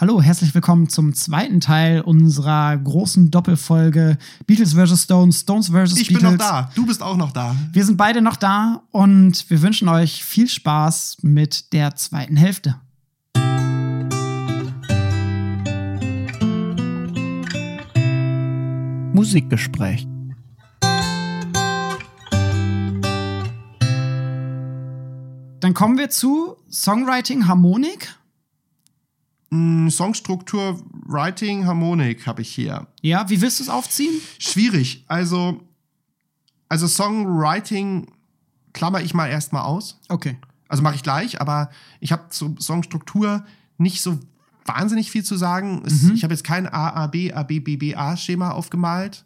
Hallo, herzlich willkommen zum zweiten Teil unserer großen Doppelfolge Beatles vs. Stones, Stones vs. Ich Beatles. bin noch da. Du bist auch noch da. Wir sind beide noch da und wir wünschen euch viel Spaß mit der zweiten Hälfte. Musikgespräch. Dann kommen wir zu Songwriting Harmonik. Mm, Songstruktur, Writing, Harmonik habe ich hier. Ja, wie willst du es aufziehen? Schwierig. Also, also Songwriting klammer ich mal erstmal aus. Okay. Also mache ich gleich, aber ich habe zur Songstruktur nicht so wahnsinnig viel zu sagen. Es, Mhm. Ich habe jetzt kein A, A, B, A, B, B, B, A-Schema aufgemalt.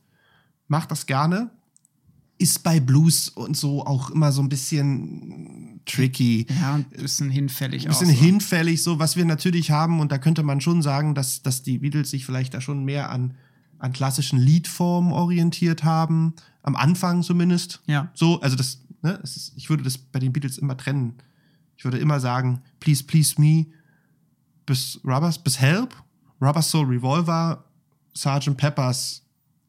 Mach das gerne. Ist bei Blues und so auch immer so ein bisschen tricky. Ja, ein bisschen hinfällig Ein bisschen so. hinfällig, so was wir natürlich haben, und da könnte man schon sagen, dass, dass die Beatles sich vielleicht da schon mehr an, an klassischen Liedformen orientiert haben. Am Anfang zumindest. Ja. So, also das, ne, es ist, ich würde das bei den Beatles immer trennen. Ich würde immer sagen, Please, Please Me, bis Rubbers, bis Help, Rubber Soul Revolver, Sgt. Peppers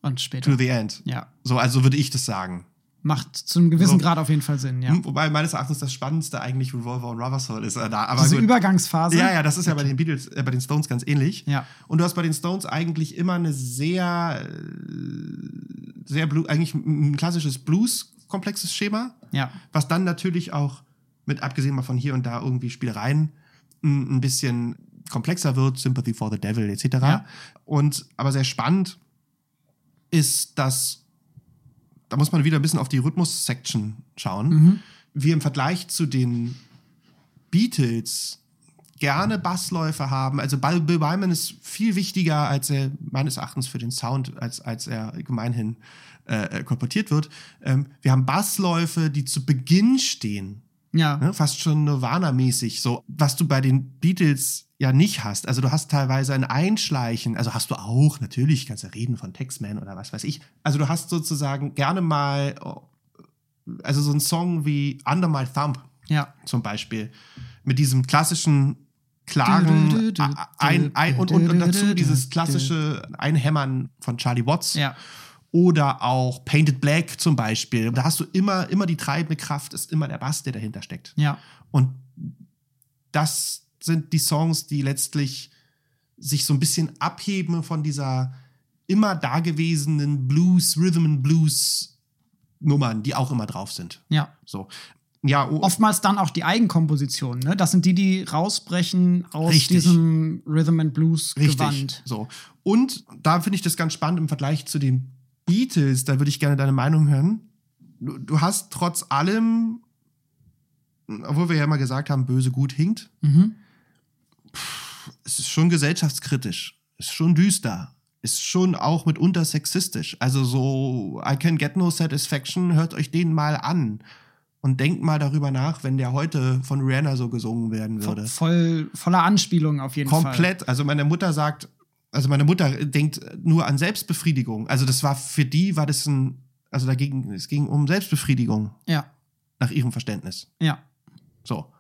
Und später. to the End. Ja. So, also würde ich das sagen. Macht zu einem gewissen So. Grad auf jeden Fall Sinn, ja. Hm, Wobei meines Erachtens das Spannendste eigentlich Revolver und Rubber Soul ist. Äh, da. Aber Diese gut. Übergangsphase. Ja, ja, das ist ja bei den Beatles, äh, bei den Stones ganz ähnlich. Ja. Und du hast bei den Stones eigentlich immer eine sehr, äh, sehr Blue, eigentlich ein ein klassisches Blues-komplexes Schema, Ja. was dann natürlich auch mit abgesehen mal von hier und da irgendwie Spielereien ein ein bisschen komplexer wird, Sympathy for the Devil etc. Ja. Und aber sehr spannend ist, dass da muss man wieder ein bisschen auf die Rhythmus-Section schauen. Mhm. Wir im Vergleich zu den Beatles gerne Bassläufe haben. Also Bill Wyman ist viel wichtiger, als er meines Erachtens für den Sound, als, als er gemeinhin äh, kolportiert wird. Ähm, wir haben Bassläufe, die zu Beginn stehen. Ja. Ne? Fast schon Nirvana-mäßig. So, was du bei den Beatles ja nicht hast. Also du hast teilweise ein Einschleichen, also hast du auch, natürlich, kannst du reden von Textman oder was weiß ich. Also du hast sozusagen gerne mal, oh, also so ein Song wie Under My Thumb Ja. zum Beispiel, mit diesem klassischen klaren ein, ein, und, und, und dazu dieses klassische Einhämmern von Charlie Watts Ja. oder auch Painted Black zum Beispiel. Da hast du immer, immer die treibende Kraft, ist immer der Bass, der dahinter steckt. Ja. Und das sind die Songs, die letztlich sich so ein bisschen abheben von dieser immer dagewesenen Blues, Rhythm and Blues Nummern, die auch immer drauf sind. Ja. So. Ja, Oftmals dann auch die Eigenkompositionen, ne? Das sind die, die rausbrechen aus Richtig. diesem Rhythm and Blues Richtig. Gewand. So. Und da finde ich das ganz spannend im Vergleich zu den Beatles, da würde ich gerne deine Meinung hören. Du, du hast trotz allem, obwohl wir ja immer gesagt haben, böse gut hinkt, Mhm. Es ist schon gesellschaftskritisch, ist schon düster, ist schon auch mitunter sexistisch. Also so I can get no satisfaction, hört euch den mal an und denkt mal darüber nach, wenn der heute von Rihanna so gesungen werden würde. Voll, voller Anspielungen auf jeden Fall. Komplett. Also meine Mutter sagt, also meine Mutter denkt nur an Selbstbefriedigung. Also das war für die war das ein, also dagegen, es ging um Selbstbefriedigung Ja. nach ihrem Verständnis. Ja. So.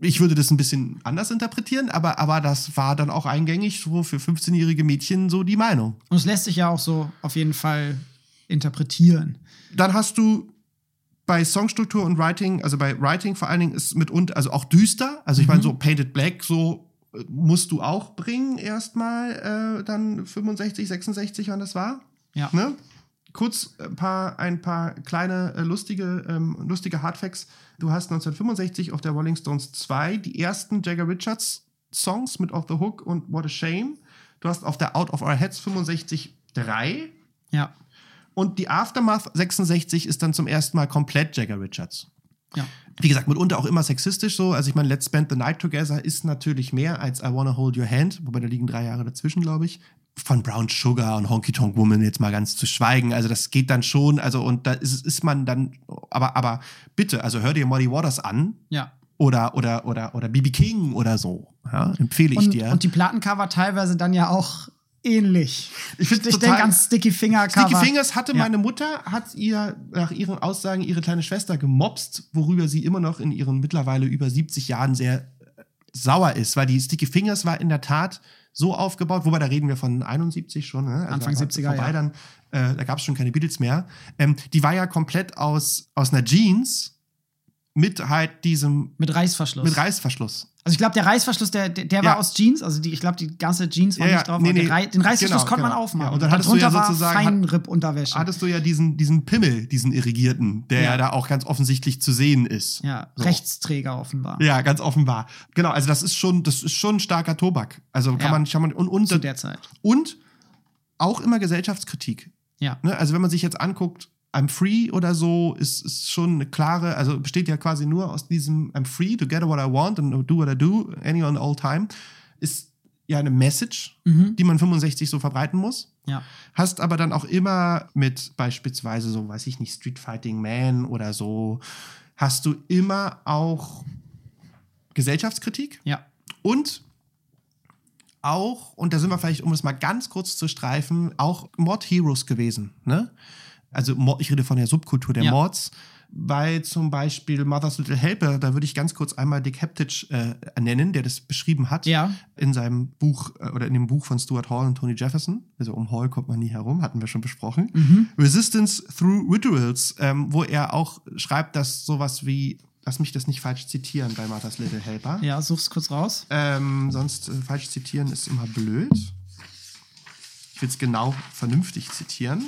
Ich würde das ein bisschen anders interpretieren, aber, aber das war dann auch eingängig so für 15-jährige Mädchen so die Meinung. Und es lässt sich ja auch so auf jeden Fall interpretieren. Dann hast du bei Songstruktur und Writing, also bei Writing vor allen Dingen ist mitunter, also auch düster. Also ich meine, so Painted Black, so äh, musst du auch bringen erstmal, äh, dann 65, 66, wann das war. Ja. Ne? Kurz ein paar, ein paar kleine äh, lustige, ähm, lustige Hardfacts. Du hast 1965 auf der Rolling Stones 2 die ersten Jagger Richards Songs mit Off the Hook und What a Shame. Du hast auf der Out of Our Heads 65 drei. Ja. Und die Aftermath 66 ist dann zum ersten Mal komplett Jagger Richards. Ja. Wie gesagt, mitunter auch immer sexistisch so. Also ich meine, Let's Spend the Night Together ist natürlich mehr als I Wanna Hold Your Hand, wobei da liegen drei Jahre dazwischen, glaube ich. Von Brown Sugar und Honky Tonk Woman jetzt mal ganz zu schweigen. Also das geht dann schon, also und da ist, ist man dann, aber, aber bitte, also hör dir Muddy Waters an Ja. oder, oder, oder, oder BB King oder so. Ja, empfehle ich Und, dir. und die Plattencover teilweise dann ja auch ähnlich. Ich ich denke an Sticky Finger Cover. Sticky Fingers hatte Ja. meine Mutter, hat ihr nach ihren Aussagen ihre kleine Schwester gemobst, worüber sie immer noch in ihren mittlerweile über 70 Jahren sehr sauer ist, weil die Sticky Fingers war in der Tat so aufgebaut, wobei da reden wir von 71 schon, ne? also Anfang da war 70er, vorbei ja. dann, äh, da gab es schon keine Beatles mehr. Ähm, die war ja komplett aus, aus einer Jeans mit halt diesem, Mit Reißverschluss. mit Reißverschluss. also ich glaube, der Reißverschluss, der, der, der Ja. war aus Jeans, also die, ich glaube, die ganze Jeans war Ja, nicht drauf. nee, nee, Rei- den Reißverschluss genau, konnte man genau. aufmachen. Ja, und dann hattest du Darunter ja sozusagen- Feinripp-Unterwäsche. Hattest du ja diesen, diesen Pimmel, diesen irrigierten, der ja. Da auch ganz offensichtlich zu sehen ist. Ja, So. Rechtsträger offenbar. Ja, ganz offenbar. Genau, also das ist schon, das ist schon ein starker Tobak. Also kann man, kann man und, und, Zu der Zeit. und auch immer Gesellschaftskritik. Ja. Ne? Also wenn man sich jetzt anguckt, I'm free oder so, ist, ist schon eine klare, also besteht ja quasi nur aus diesem I'm free to get what I want and do what I do, any on all time, ist ja eine Message, Mhm. die man 65 so verbreiten muss. Ja. Hast aber dann auch immer mit beispielsweise so, weiß ich nicht, Street Fighting Man oder so, hast du immer auch Gesellschaftskritik Ja. und auch, und da sind wir vielleicht, um es mal ganz kurz zu streifen, auch Mod-Heroes gewesen. Ne? Also ich rede von der Subkultur der Ja. Mords. Weil zum Beispiel Mother's Little Helper, da würde ich ganz kurz einmal Dick Heptich äh, nennen, der das beschrieben hat Ja. in seinem Buch äh, oder in dem Buch von Stuart Hall und Tony Jefferson. Also um Hall kommt man nie herum, hatten wir schon besprochen. Mhm. Resistance Through Rituals, ähm, wo er auch schreibt, dass sowas wie, lass mich das nicht falsch zitieren bei Mother's Little Helper. Ja, such's kurz raus. Ähm, sonst äh, falsch zitieren ist immer blöd. Ich will es genau vernünftig zitieren.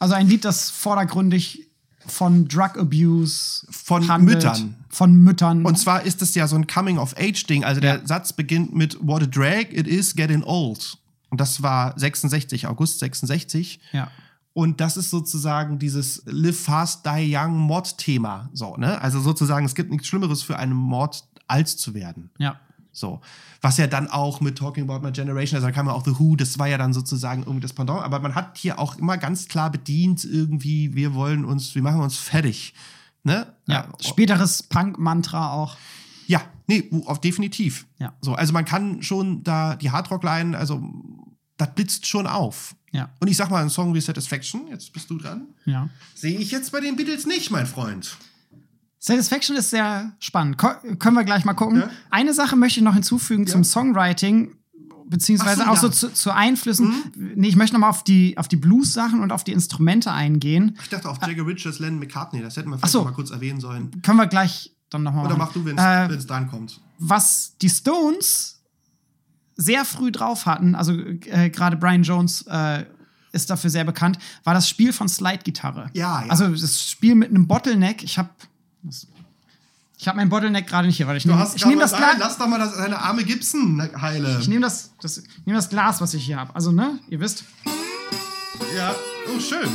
Also ein Lied, das vordergründig von Drug Abuse Von handelt, Müttern. Von Müttern. Und zwar ist es ja so ein Coming-of-Age-Ding. Also der Ja. Satz beginnt mit What a drag it is getting old. Und das war 66, August 66. ja. Und das ist sozusagen dieses Live Fast, Die Young Mod-Thema. So, ne? Also sozusagen, es gibt nichts Schlimmeres für einen Mord, als zu werden. Ja. So. Was ja dann auch mit Talking About My Generation, also da kam ja auch The Who, das war ja dann sozusagen irgendwie das Pendant. Aber man hat hier auch immer ganz klar bedient, irgendwie, wir wollen uns, wir machen uns fertig. Ne? Ja. Späteres Punk-Mantra auch. Ja, nee, auf definitiv. Ja. So, also man kann schon da die Hardrock-Line, also das blitzt schon auf. Ja. Und ich sag mal, ein Song wie Satisfaction, jetzt bist du dran, Ja. sehe ich jetzt bei den Beatles nicht, mein Freund. Satisfaction ist sehr spannend. Ko können wir gleich mal gucken. Ja. Eine Sache möchte ich noch hinzufügen Ja. zum Songwriting, beziehungsweise so, auch so ja. Mhm. zu, zu Einflüssen. Nee, ich möchte noch mal auf die, auf die Blues-Sachen und auf die Instrumente eingehen. Ich dachte auf Jagger Richards, Lennon McCartney, das hätten wir vielleicht so. mal kurz erwähnen sollen. Können wir gleich dann noch mal Oder mach du, wenn Äh, es dran kommt. was die Stones sehr früh drauf hatten, also äh, gerade Brian Jones äh, ist dafür sehr bekannt, war das Spiel von Slide-Gitarre. Ja, ja. Also das Spiel mit einem Bottleneck. Ich habe ich habe mein Bottleneck gerade nicht hier, weil ich nehme nehm das, Glas- lass doch mal das, deine arme Gibson heile. ich nehm das, das, nehm das Glas, was ich hier habe. Also, ne, ihr wisst. Ja, oh, schön.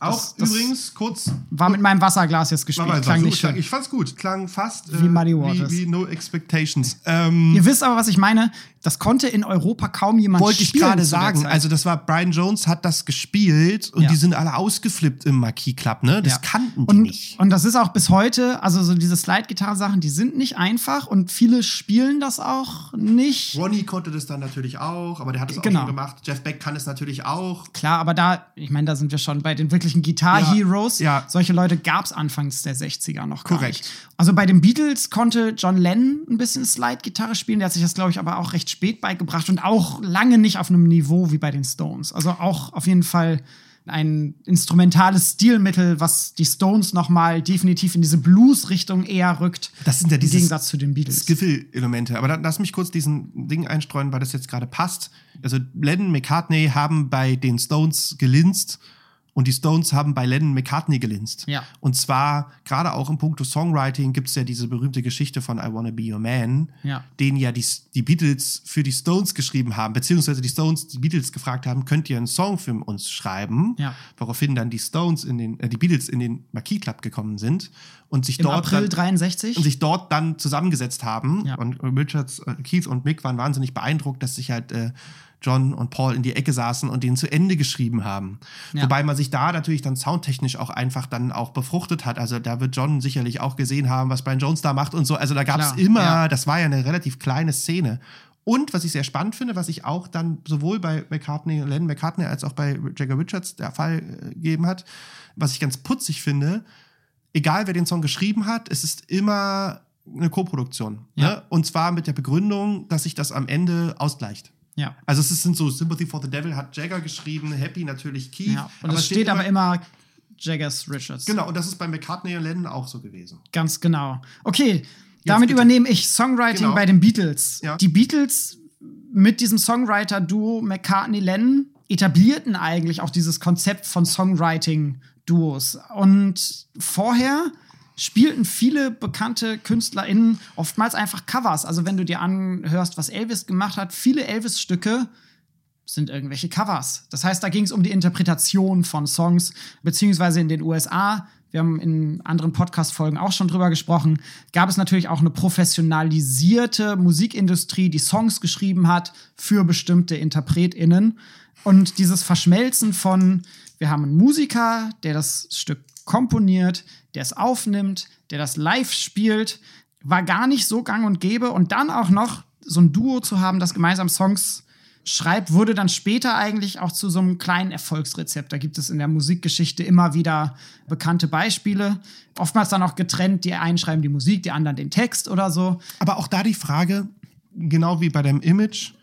Auch Das- das- übrigens kurz War mit meinem Wasserglas jetzt gespielt. Klang so, nicht schön. ich fand's gut. Klang fast Wie Muddy Waters. Wie, wie No Expectations. Ähm, Ihr wisst aber, was ich meine. Das konnte in Europa kaum jemand wollte ich spielen gerade zu der sagen. Also das war Brian Jones hat das gespielt und Ja. die sind alle ausgeflippt im Marquis Club, ne? Das Ja. kannten die und, nicht. Und das ist auch bis heute, also so diese Slide-Gitarre-Sachen, die sind nicht einfach und viele spielen das auch nicht. Ronnie konnte das dann natürlich auch, aber der hat es auch Genau. schon gemacht. Jeff Beck kann es natürlich auch. Klar, aber da, ich meine, da sind wir schon bei den wirklichen Guitar-Heroes. Ja, ja. Solche Leute gab es anfangs der 60er noch gar Korrekt. nicht. Also bei den Beatles konnte John Lennon ein bisschen Slide-Gitarre spielen. Der hat sich das, glaube ich, aber auch recht spät beigebracht und auch lange nicht auf einem Niveau wie bei den Stones. Also auch auf jeden Fall ein instrumentales Stilmittel, was die Stones noch mal definitiv in diese Blues-Richtung eher rückt. Das sind ja im dieses Gegensatz zu den Beatles. Skiffle-Elemente. Aber dann lass mich kurz diesen Ding einstreuen, weil das jetzt gerade passt. Also Lennon, McCartney haben bei den Stones gelinst und die Stones haben bei Lennon McCartney gelinst. Ja. Und zwar gerade auch im Punkto Songwriting gibt es ja diese berühmte Geschichte von I Wanna Be Your Man, Ja. den ja die, die Beatles für die Stones geschrieben haben, beziehungsweise die Stones die Beatles gefragt haben, könnt ihr einen Song für uns schreiben? Ja. Woraufhin dann die Stones in den, äh, die Beatles in den Marquis Club gekommen sind und sich Im dort April dann, 63. und sich dort dann zusammengesetzt haben. Ja. Und Richards, äh, Keith und Mick waren wahnsinnig beeindruckt, dass sich halt äh, John und Paul in die Ecke saßen und den zu Ende geschrieben haben. Ja. Wobei man sich da natürlich dann soundtechnisch auch einfach dann auch befruchtet hat. Also da wird John sicherlich auch gesehen haben, was Brian Jones da macht und so. Also da gab es immer, ja. das war ja eine relativ kleine Szene. Und was ich sehr spannend finde, was ich auch dann sowohl bei McCartney, Lennon McCartney als auch bei Jagger Richards der Fall äh, gegeben hat, was ich ganz putzig finde, egal wer den Song geschrieben hat, es ist immer eine Koproduktion. Ja. Ne? Und zwar mit der Begründung, dass sich das am Ende ausgleicht. Ja. Also es sind so Sympathy for the Devil hat Jagger geschrieben, Happy natürlich Keith. ja. Und es steht aber immer Jaggers Richards. Genau, und das ist bei McCartney und Lennon auch so gewesen. Ganz genau. Okay, damit bitte. übernehme ich Songwriting Genau. bei den Beatles. Ja. Die Beatles mit diesem Songwriter-Duo McCartney-Lennon etablierten eigentlich auch dieses Konzept von Songwriting-Duos. Und vorher spielten viele bekannte KünstlerInnen oftmals einfach Covers. Also wenn du dir anhörst, was Elvis gemacht hat, viele Elvis-Stücke sind irgendwelche Covers. Das heißt, da ging es um die Interpretation von Songs, beziehungsweise in den USA, wir haben in anderen Podcast-Folgen auch schon drüber gesprochen, gab es natürlich auch eine professionalisierte Musikindustrie, die Songs geschrieben hat für bestimmte InterpretInnen. Und dieses Verschmelzen von, wir haben einen Musiker, der das Stück komponiert, der es aufnimmt, der das live spielt, war gar nicht so gang und gäbe. Und dann auch noch so ein Duo zu haben, das gemeinsam Songs schreibt, wurde dann später eigentlich auch zu so einem kleinen Erfolgsrezept. Da gibt es in der Musikgeschichte immer wieder bekannte Beispiele. Oftmals dann auch getrennt, die einen schreiben die Musik, die anderen den Text oder so. Aber auch da die Frage, genau wie bei dem Image,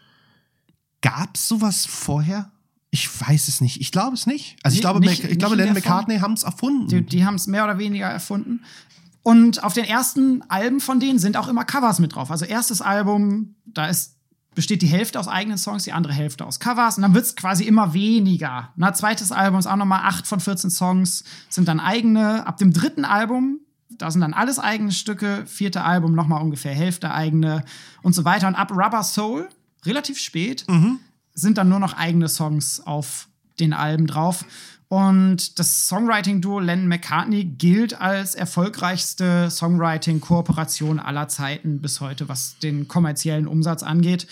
gab es sowas vorher? Ich weiß es nicht. Ich glaube es nicht. Also ich glaube, nicht- ich glaube Lennon. McCartney haben es erfunden. Die, die haben es mehr oder weniger erfunden. Und auf den ersten Alben von denen sind auch immer Covers mit drauf. Also erstes Album, da ist, besteht die Hälfte aus eigenen Songs, die andere Hälfte aus Covers. Und dann wird es quasi immer weniger. Na, zweites Album ist auch nochmal acht von 14 Songs sind dann eigene. Ab dem dritten Album, da sind dann alles eigene Stücke. Vierte Album nochmal ungefähr Hälfte eigene und so weiter. Und ab Rubber Soul, relativ spät, sind dann nur noch eigene Songs auf den Alben drauf. Und das Songwriting-Duo Lennon McCartney gilt als erfolgreichste Songwriting-Kooperation aller Zeiten bis heute, was den kommerziellen Umsatz angeht.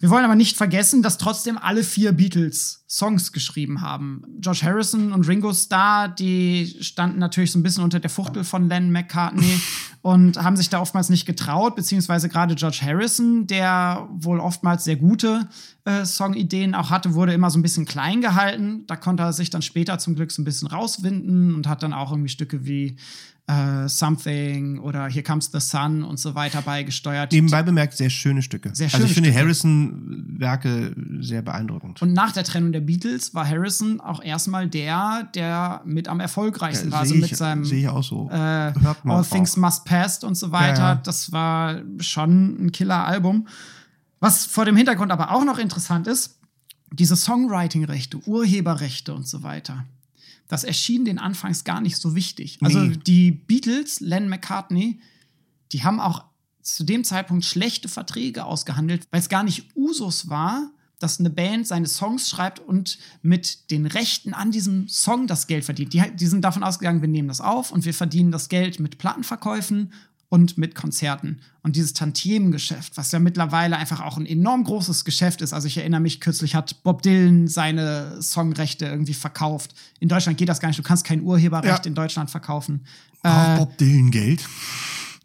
Wir wollen aber nicht vergessen, dass trotzdem alle vier Beatles Songs geschrieben haben. George Harrison und Ringo Starr, die standen natürlich so ein bisschen unter der Fuchtel von Lennon McCartney und haben sich da oftmals nicht getraut, beziehungsweise gerade George Harrison, der wohl oftmals sehr gute äh, Songideen auch hatte, wurde immer so ein bisschen klein gehalten. Da konnte er sich dann später zum Glück so ein bisschen rauswinden und hat dann auch irgendwie Stücke wie äh, Something oder Here Comes the Sun und so weiter beigesteuert. Nebenbei bemerkt, sehr schöne Stücke. Sehr also schöne ich finde. Harrison-Werke sehr beandruckend. Und nach der Trennung der Beatles war Harrison auch erstmal der, der mit am erfolgreichsten war. Also sehe mit ich, seinem sehe ich auch so. äh, Hört man All auch. Things Must Pass und so weiter. Ja, ja. Das war schon ein Killer-Album. Was vor dem Hintergrund aber auch noch interessant ist, diese Songwriting-Rechte, Urheberrechte und so weiter. Das erschien den anfangs gar nicht so wichtig. Also Nee. die Beatles, Len McCartney, die haben auch zu dem Zeitpunkt schlechte Verträge ausgehandelt, weil es gar nicht Usus war, dass eine Band seine Songs schreibt und mit den Rechten an diesem Song das Geld verdient. Die, die sind davon ausgegangen, wir nehmen das auf und wir verdienen das Geld mit Plattenverkäufen und mit Konzerten. Und dieses Tantiemengeschäft, was ja mittlerweile einfach auch ein enorm großes Geschäft ist. Also ich erinnere mich, kürzlich hat Bob Dylan seine Songrechte irgendwie verkauft. In Deutschland geht das gar nicht. Du kannst kein Urheberrecht Ja. in Deutschland verkaufen. Braucht Bob Dylan Geld?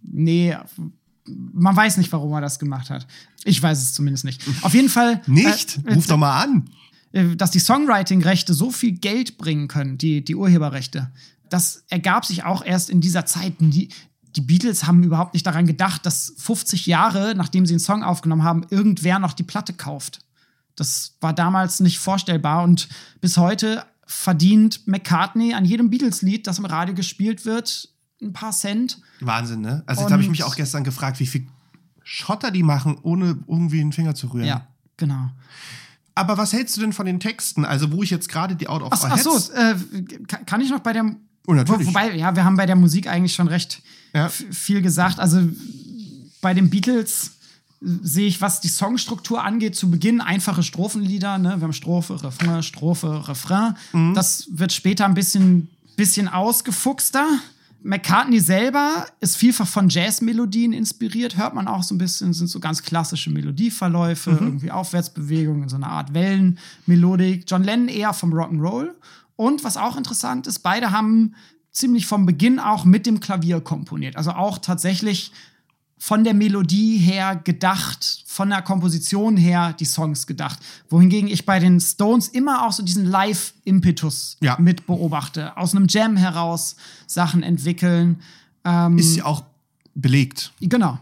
Nee, man weiß nicht, warum er das gemacht hat. Ich weiß es zumindest nicht. Auf jeden Fall. Nicht? Äh, Ruf doch mal an. äh, dass die Songwriting-Rechte so viel Geld bringen können, die, die Urheberrechte, das ergab sich auch erst in dieser Zeit. Die, die Beatles haben überhaupt nicht daran gedacht, dass 50 Jahre, nachdem sie einen Song aufgenommen haben, irgendwer noch die Platte kauft. Das war damals nicht vorstellbar und bis heute verdient McCartney an jedem Beatles-Lied, das im Radio gespielt wird, ein paar Cent. Wahnsinn, ne? Also jetzt habe ich mich auch gestern gefragt, wie viel Schotter die machen, ohne irgendwie einen Finger zu rühren. Ja, genau. Aber was hältst du denn von den Texten? Also, wo ich jetzt gerade die Out of Ach, ach so, äh, kann, kann ich noch bei der. Oh, natürlich. Wo, wobei, ja, wir haben bei der Musik eigentlich schon recht Ja. viel gesagt. Also bei den Beatles sehe ich, was die Songstruktur angeht, zu Beginn einfache Strophenlieder. Ne? Wir haben Strophe, Refrain, Strophe, Refrain. Mhm. Das wird später ein bisschen, bisschen ausgefuchster. McCartney selber ist vielfach von Jazzmelodien inspiriert, hört man auch so ein bisschen, sind so ganz klassische Melodieverläufe, Mhm. irgendwie Aufwärtsbewegungen, so eine Art Wellenmelodik. John Lennon eher vom Rock'n'Roll. Und was auch interessant ist, beide haben ziemlich vom Beginn auch mit dem Klavier komponiert. Also auch tatsächlich von der Melodie her gedacht, von der Komposition her die Songs gedacht. Wohingegen ich bei den Stones immer auch so diesen Live-Impetus Ja. mit beobachte. Aus einem Jam heraus Sachen entwickeln. Ähm, Ist ja auch belegt. Genau.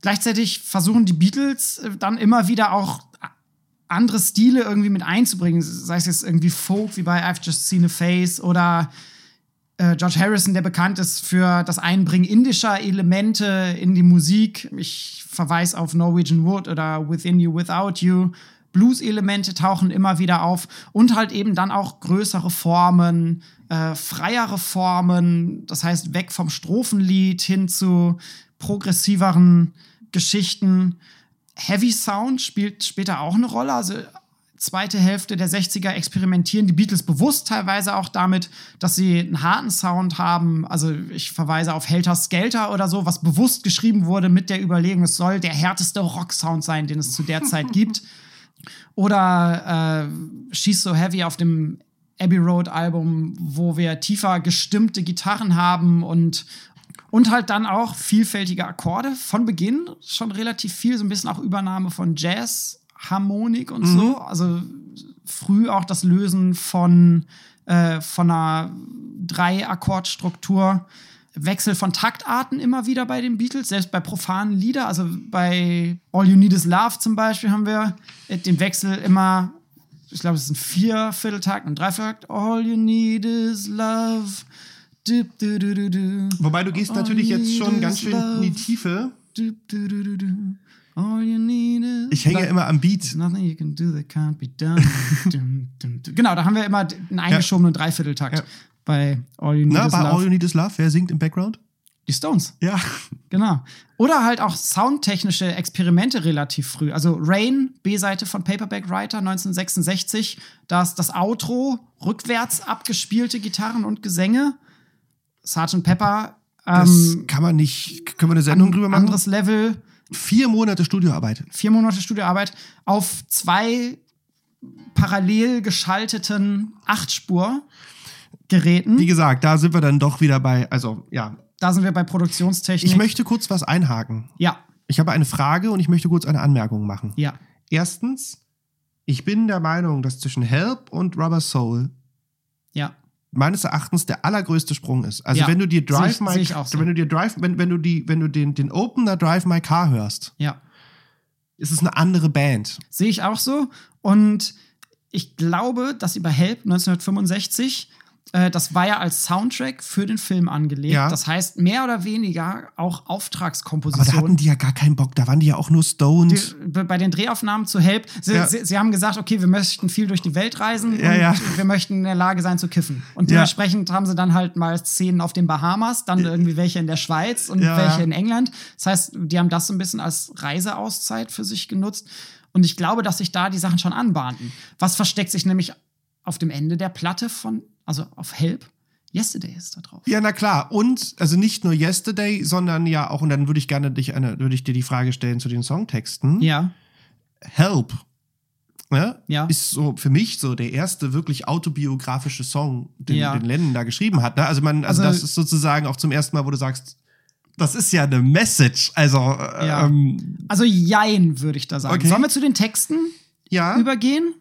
Gleichzeitig versuchen die Beatles äh, dann immer wieder auch andere Stile irgendwie mit einzubringen. Sei es jetzt irgendwie Folk wie bei I've Just Seen a Face oder äh, George Harrison, der bekannt ist für das Einbringen indischer Elemente in die Musik. Ich verweise auf Norwegian Wood oder Within You, Without You. Blues-Elemente tauchen immer wieder auf und halt eben dann auch größere Formen, äh, freiere Formen, das heißt weg vom Strophenlied hin zu progressiveren Geschichten. Heavy Sound spielt später auch eine Rolle. Also zweite Hälfte der 60er experimentieren die Beatles bewusst teilweise auch damit, dass sie einen harten Sound haben. Also ich verweise auf Helter Skelter oder so, was bewusst geschrieben wurde mit der Überlegung, es soll der härteste Rock-Sound sein, den es zu der Zeit gibt. Oder äh, She's So Heavy auf dem Abbey Road Album, wo wir tiefer gestimmte Gitarren haben und und halt dann auch vielfältige Akkorde von Beginn schon relativ viel, so ein bisschen auch Übernahme von Jazz, Harmonik und so. Also früh auch das Lösen von, äh, von einer Drei-Akkordstruktur. Wechsel von Taktarten immer wieder bei den Beatles, selbst bei profanen Lieder. Also bei All You Need Is Love zum Beispiel haben wir den Wechsel immer, ich glaube, es ist ein Viervierteltakt und Dreivierteltakt. All You Need Is Love. Wobei du gehst natürlich jetzt schon ganz schön in die love. Tiefe. All you need is Ich hänge ja love. immer am Beat. Nothing you can do that can't be done. Genau, da haben wir immer einen eingeschobenen Dreivierteltakt Ja. bei All You Need Na, Is bei Love. All You Need Is Love, wer singt im Background? Die Stones, Ja. genau. Oder halt auch soundtechnische Experimente relativ früh. Also Rain, B-Seite von Paperback Writer 1966, da ist das Outro, rückwärts abgespielte Gitarren und Gesänge. Sgt. Pepper, Das ähm, kann man nicht. Können wir eine Sendung drüber machen? anderes Level. Vier Monate Studioarbeit. vier Monate Studioarbeit auf zwei parallel geschalteten Achtspur-Geräten. Wie gesagt, da sind wir dann doch wieder bei. Also, ja. Da sind wir bei Produktionstechnik. Ich möchte kurz was einhaken. ja, Ich habe eine Frage und ich möchte kurz eine Anmerkung machen. ja, Erstens, ich bin der Meinung, dass zwischen Help und Rubber Soul ja. Meines Erachtens der allergrößte Sprung ist. Also Ja, wenn du dir sehe Drive ich- My sehe so. wenn du dir Drive wenn, wenn du die wenn du den den Opener Drive My Car hörst, Ja, ist es eine andere Band. sehe ich auch so. Und ich glaube, dass über Help 1965, äh, das war ja als Soundtrack für den Film angelegt. Ja. Das heißt, mehr oder weniger auch Aber da Auftragskomposition. hatten die ja gar keinen Bock, da waren die ja auch nur Stones. Die- bei den Drehaufnahmen zu Help, sie, Ja. sie, sie haben gesagt, okay, wir möchten viel durch die Welt reisen Ja, und ja. wir möchten in der Lage sein zu kiffen. Und dementsprechend haben sie dann halt mal Szenen auf den Bahamas, dann irgendwie welche in der Schweiz und welche in England. Das heißt, die haben das so ein bisschen als Reiseauszeit für sich genutzt. Und ich glaube, dass sich da die Sachen schon anbahnten. Was versteckt sich nämlich auf dem Ende der Platte von, also auf Help? Yesterday ist da drauf. Ja, na klar. Und also nicht nur Yesterday, sondern ja auch, und dann würde ich gerne dich eine, würde ich dir die Frage stellen zu den Songtexten. Ja, Help. Ne? Ja. Ist so für mich so der erste wirklich autobiografische Song, den, Ja. den Lennon da geschrieben hat. Ne? Also man, also, Also- das ist sozusagen auch zum ersten Mal, wo du sagst, das ist ja eine Message. Also äh, Ja. ähm, also Jein, würde ich da sagen. Okay. Sollen wir zu den Texten ja, übergehen?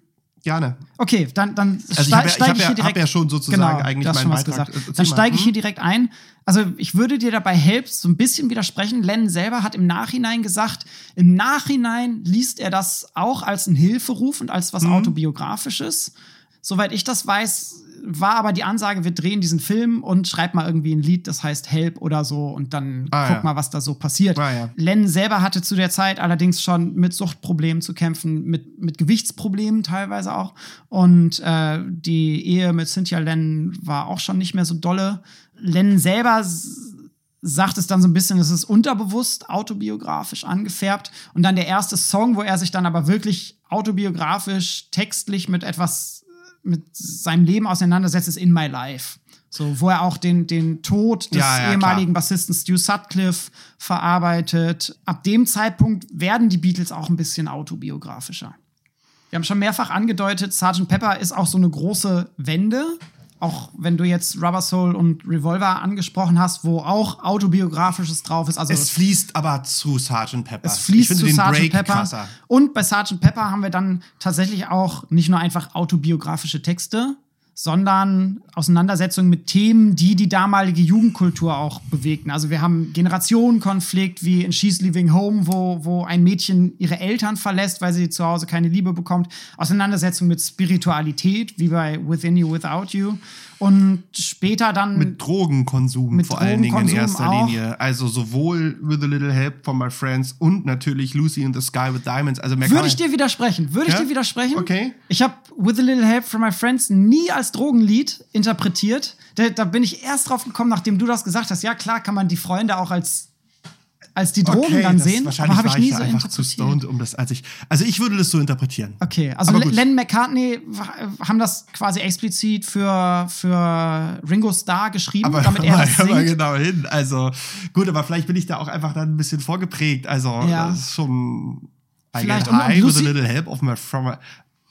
Gerne. Okay, dann, dann Also ich ste- habe ja, ich steige ich ja, hier direkt. hab ja schon sozusagen genau, eigentlich meinen Beitrag. gesagt. äh, Dann steige ich hier direkt ein. Also ich würde dir dabei helfen, so ein bisschen widersprechen. Lennon selber hat im Nachhinein gesagt, im Nachhinein liest er das auch als einen Hilferuf und als was Mhm. autobiografisches. Soweit ich das weiß, war aber die Ansage, wir drehen diesen Film und schreib mal irgendwie ein Lied, das heißt Help oder so und dann Ah, guck ja. mal, was da so passiert. Ah, ja. Lennon selber hatte zu der Zeit allerdings schon mit Suchtproblemen zu kämpfen, mit, mit Gewichtsproblemen teilweise auch. Und äh, die Ehe mit Cynthia Lennon war auch schon nicht mehr so dolle. Lennon selber sagt es dann so ein bisschen, es ist unterbewusst autobiografisch angefärbt. Und dann der erste Song, wo er sich dann aber wirklich autobiografisch, textlich mit etwas, mit seinem Leben auseinandersetzt, ist In My Life. So, wo er auch den, den Tod des Ja, ja, ehemaligen Bassisten Stu Sutcliffe verarbeitet. Ab dem Zeitpunkt werden die Beatles auch ein bisschen autobiografischer. Wir haben schon mehrfach angedeutet, Sgt. Pepper ist auch so eine große Wende. Auch wenn du jetzt Rubber Soul und Revolver angesprochen hast, wo auch autobiografisches drauf ist. Also Es fließt aber zu Sgt. Pepper. es fließt zu Sgt. Pepper. krasser. Und bei Sgt. Pepper haben wir dann tatsächlich auch nicht nur einfach autobiografische Texte, sondern Auseinandersetzungen mit Themen, die die damalige Jugendkultur auch bewegten. Also wir haben Generationenkonflikt wie in She's Leaving Home, wo, wo ein Mädchen ihre Eltern verlässt, weil sie zu Hause keine Liebe bekommt. Auseinandersetzung mit Spiritualität, wie bei Within You, Without You. Und später dann Mit Drogenkonsum Mit vor allen Dingen in Drogenkonsum erster auch. Linie. Also sowohl With a Little Help from My Friends und natürlich Lucy in the Sky with Diamonds. Also Würde ich dir widersprechen? Würde Ja? ich dir widersprechen? Okay. Ich habe With a Little Help from My Friends nie als Drogenlied interpretiert. Da, da bin ich erst drauf gekommen, nachdem du das gesagt hast. Ja, klar kann man die Freunde auch als, als die Drogen okay, dann das- sehen. Wahrscheinlich aber habe ich nie so einfach zu stoned, um das als ich. Also ich würde das so interpretieren. Okay, also Aber Le- gut. Lennon McCartney haben das quasi explizit für, für Ringo Starr geschrieben, Aber damit er das mal singt. genau hin. Also gut, aber vielleicht bin ich da auch einfach dann ein bisschen vorgeprägt. Also Ja. das ist schon. I Vielleicht. get Und- und high with a little help of my from my,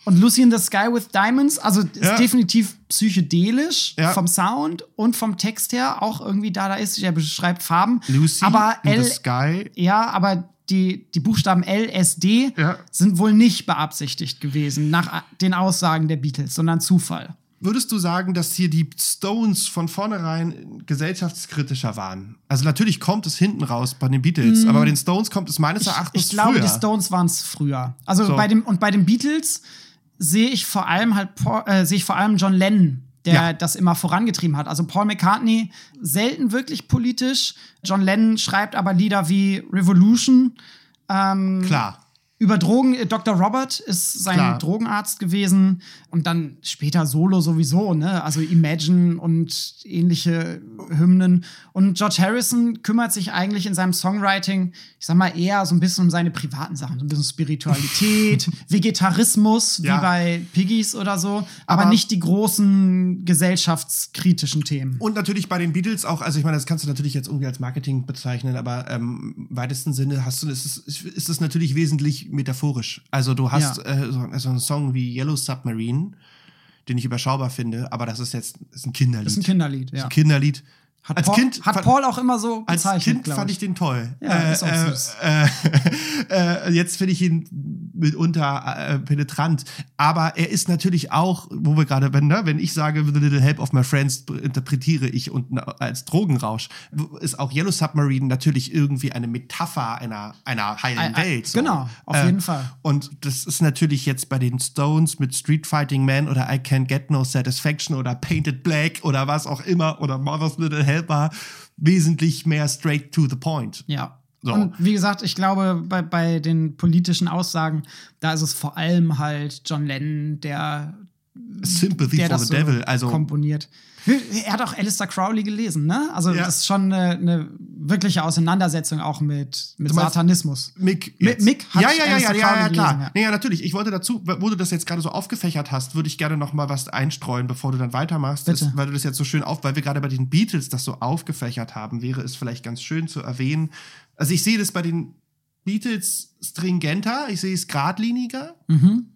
Und Lucy in the Sky with Diamonds, also ist Ja. definitiv psychedelisch Ja. vom Sound und vom Text her auch irgendwie da da ist. Er beschreibt Farben. Lucy aber in L the Sky. Ja, aber die, die Buchstaben L, S, D Ja. sind wohl nicht beabsichtigt gewesen, nach den Aussagen der Beatles, sondern Zufall. Würdest du sagen, dass hier die Stones von vornherein gesellschaftskritischer waren? Also natürlich kommt es hinten raus bei den Beatles, aber bei den Stones kommt es meines Erachtens Mm. Ich glaube, früher. die Stones waren es früher. Also So. bei dem und bei den Beatles sehe ich vor allem halt Paul, äh, sehe ich vor allem John Lennon, der Ja. das immer vorangetrieben hat. Also Paul McCartney selten wirklich politisch. John Lennon schreibt aber Lieder wie Revolution. Ähm, Klar. Über Drogen, äh, Dr. Robert ist sein Klar. Drogenarzt gewesen und dann später Solo sowieso, ne? Also Imagine und ähnliche Hymnen. Und George Harrison kümmert sich eigentlich in seinem Songwriting, ich sag mal, eher so ein bisschen um seine privaten Sachen, so ein bisschen Spiritualität, Vegetarismus, Ja. wie bei Piggies oder so, aber, Aber- nicht die großen gesellschaftskritischen Themen. Und natürlich bei den Beatles auch, also ich meine, das kannst du natürlich jetzt irgendwie als Marketing bezeichnen, aber ähm, im weitesten Sinne hast du, ist es, ist es natürlich wesentlich metaphorisch. Also du hast Ja. äh, so, so einen Song wie Yellow Submarine, den ich überschaubar finde, aber das ist jetzt ist ein Kinderlied. Das ist ein Kinderlied, Das ist ja. ein Kinderlied. Hat, als Paul, Kind hat Paul auch immer so Als bezeichnet, Kind glaub fand ich den toll. Ja, ist auch äh, süß. Äh, äh, jetzt finde ich ihn mitunter äh, penetrant. Aber er ist natürlich auch, wo wir gerade, wenn, ne, wenn ich sage, with a little help of my friends, interpretiere ich und na- als Drogenrausch, ist auch Yellow Submarine natürlich irgendwie eine Metapher einer, einer heilen Ein- ein- Welt. so. Äh, genau, auf jeden Fall. Und das ist natürlich jetzt bei den Stones mit Street Fighting Man oder I Can't Get No Satisfaction oder Painted Black oder was auch immer oder Mother's Little Helper wesentlich mehr straight to the point. Ja. So. Und wie gesagt, ich glaube, bei, bei den politischen Aussagen, da ist es vor allem halt John Lennon, der, Sympathy der for das the so Devil. Also komponiert. Er hat auch Alistair Crowley gelesen, ne? Also Ja. das ist schon eine, eine wirkliche Auseinandersetzung auch mit, mit meinst- Satanismus. Mick, Mi- jetzt. Mick hat ja, ja, ja, ja, Alistair ja, ja, Crowley klar. gelesen, ja. Ja, natürlich. Ich wollte dazu, wo du das jetzt gerade so aufgefächert hast, würde ich gerne noch mal was einstreuen, bevor du dann weitermachst. Das, weil du das jetzt so schön auf, weil wir gerade bei den Beatles das so aufgefächert haben, wäre es vielleicht ganz schön zu erwähnen. Also ich sehe das bei den Beatles stringenter, ich sehe es geradliniger, Mhm.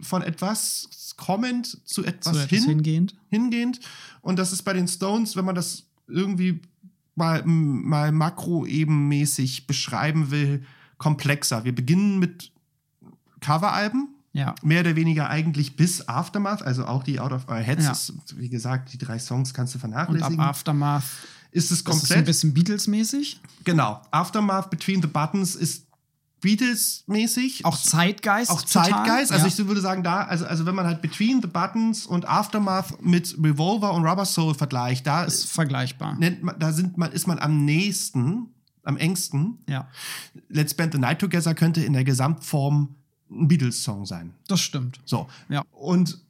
von etwas kommend zu etwas, So etwas hin hingehend. hingehend. Und das ist bei den Stones, wenn man das irgendwie mal, mal makroebenmäßig beschreiben will, komplexer. Wir beginnen mit Coveralben, Ja. mehr oder weniger eigentlich bis Aftermath, also auch die Out of Our Heads. Ja. Ist, wie gesagt, die drei Songs kannst du Und ab vernachlässigen. Aftermath ist es ist es ein komplett? bisschen Beatles-mäßig. genau. Aftermath Between the Buttons ist Beatles-mäßig. Auch Zeitgeist. Auch total. Zeitgeist. Also ja. ich würde sagen, da, also, also wenn man halt Between the Buttons und Aftermath mit Revolver und Rubber Soul vergleicht, da ist vergleichbar. nennt man, da sind man, ist man am nächsten, am engsten. Ja, Let's Spend the Night Together könnte in der Gesamtform ein Beatles-Song sein. das stimmt. So. Ja. Und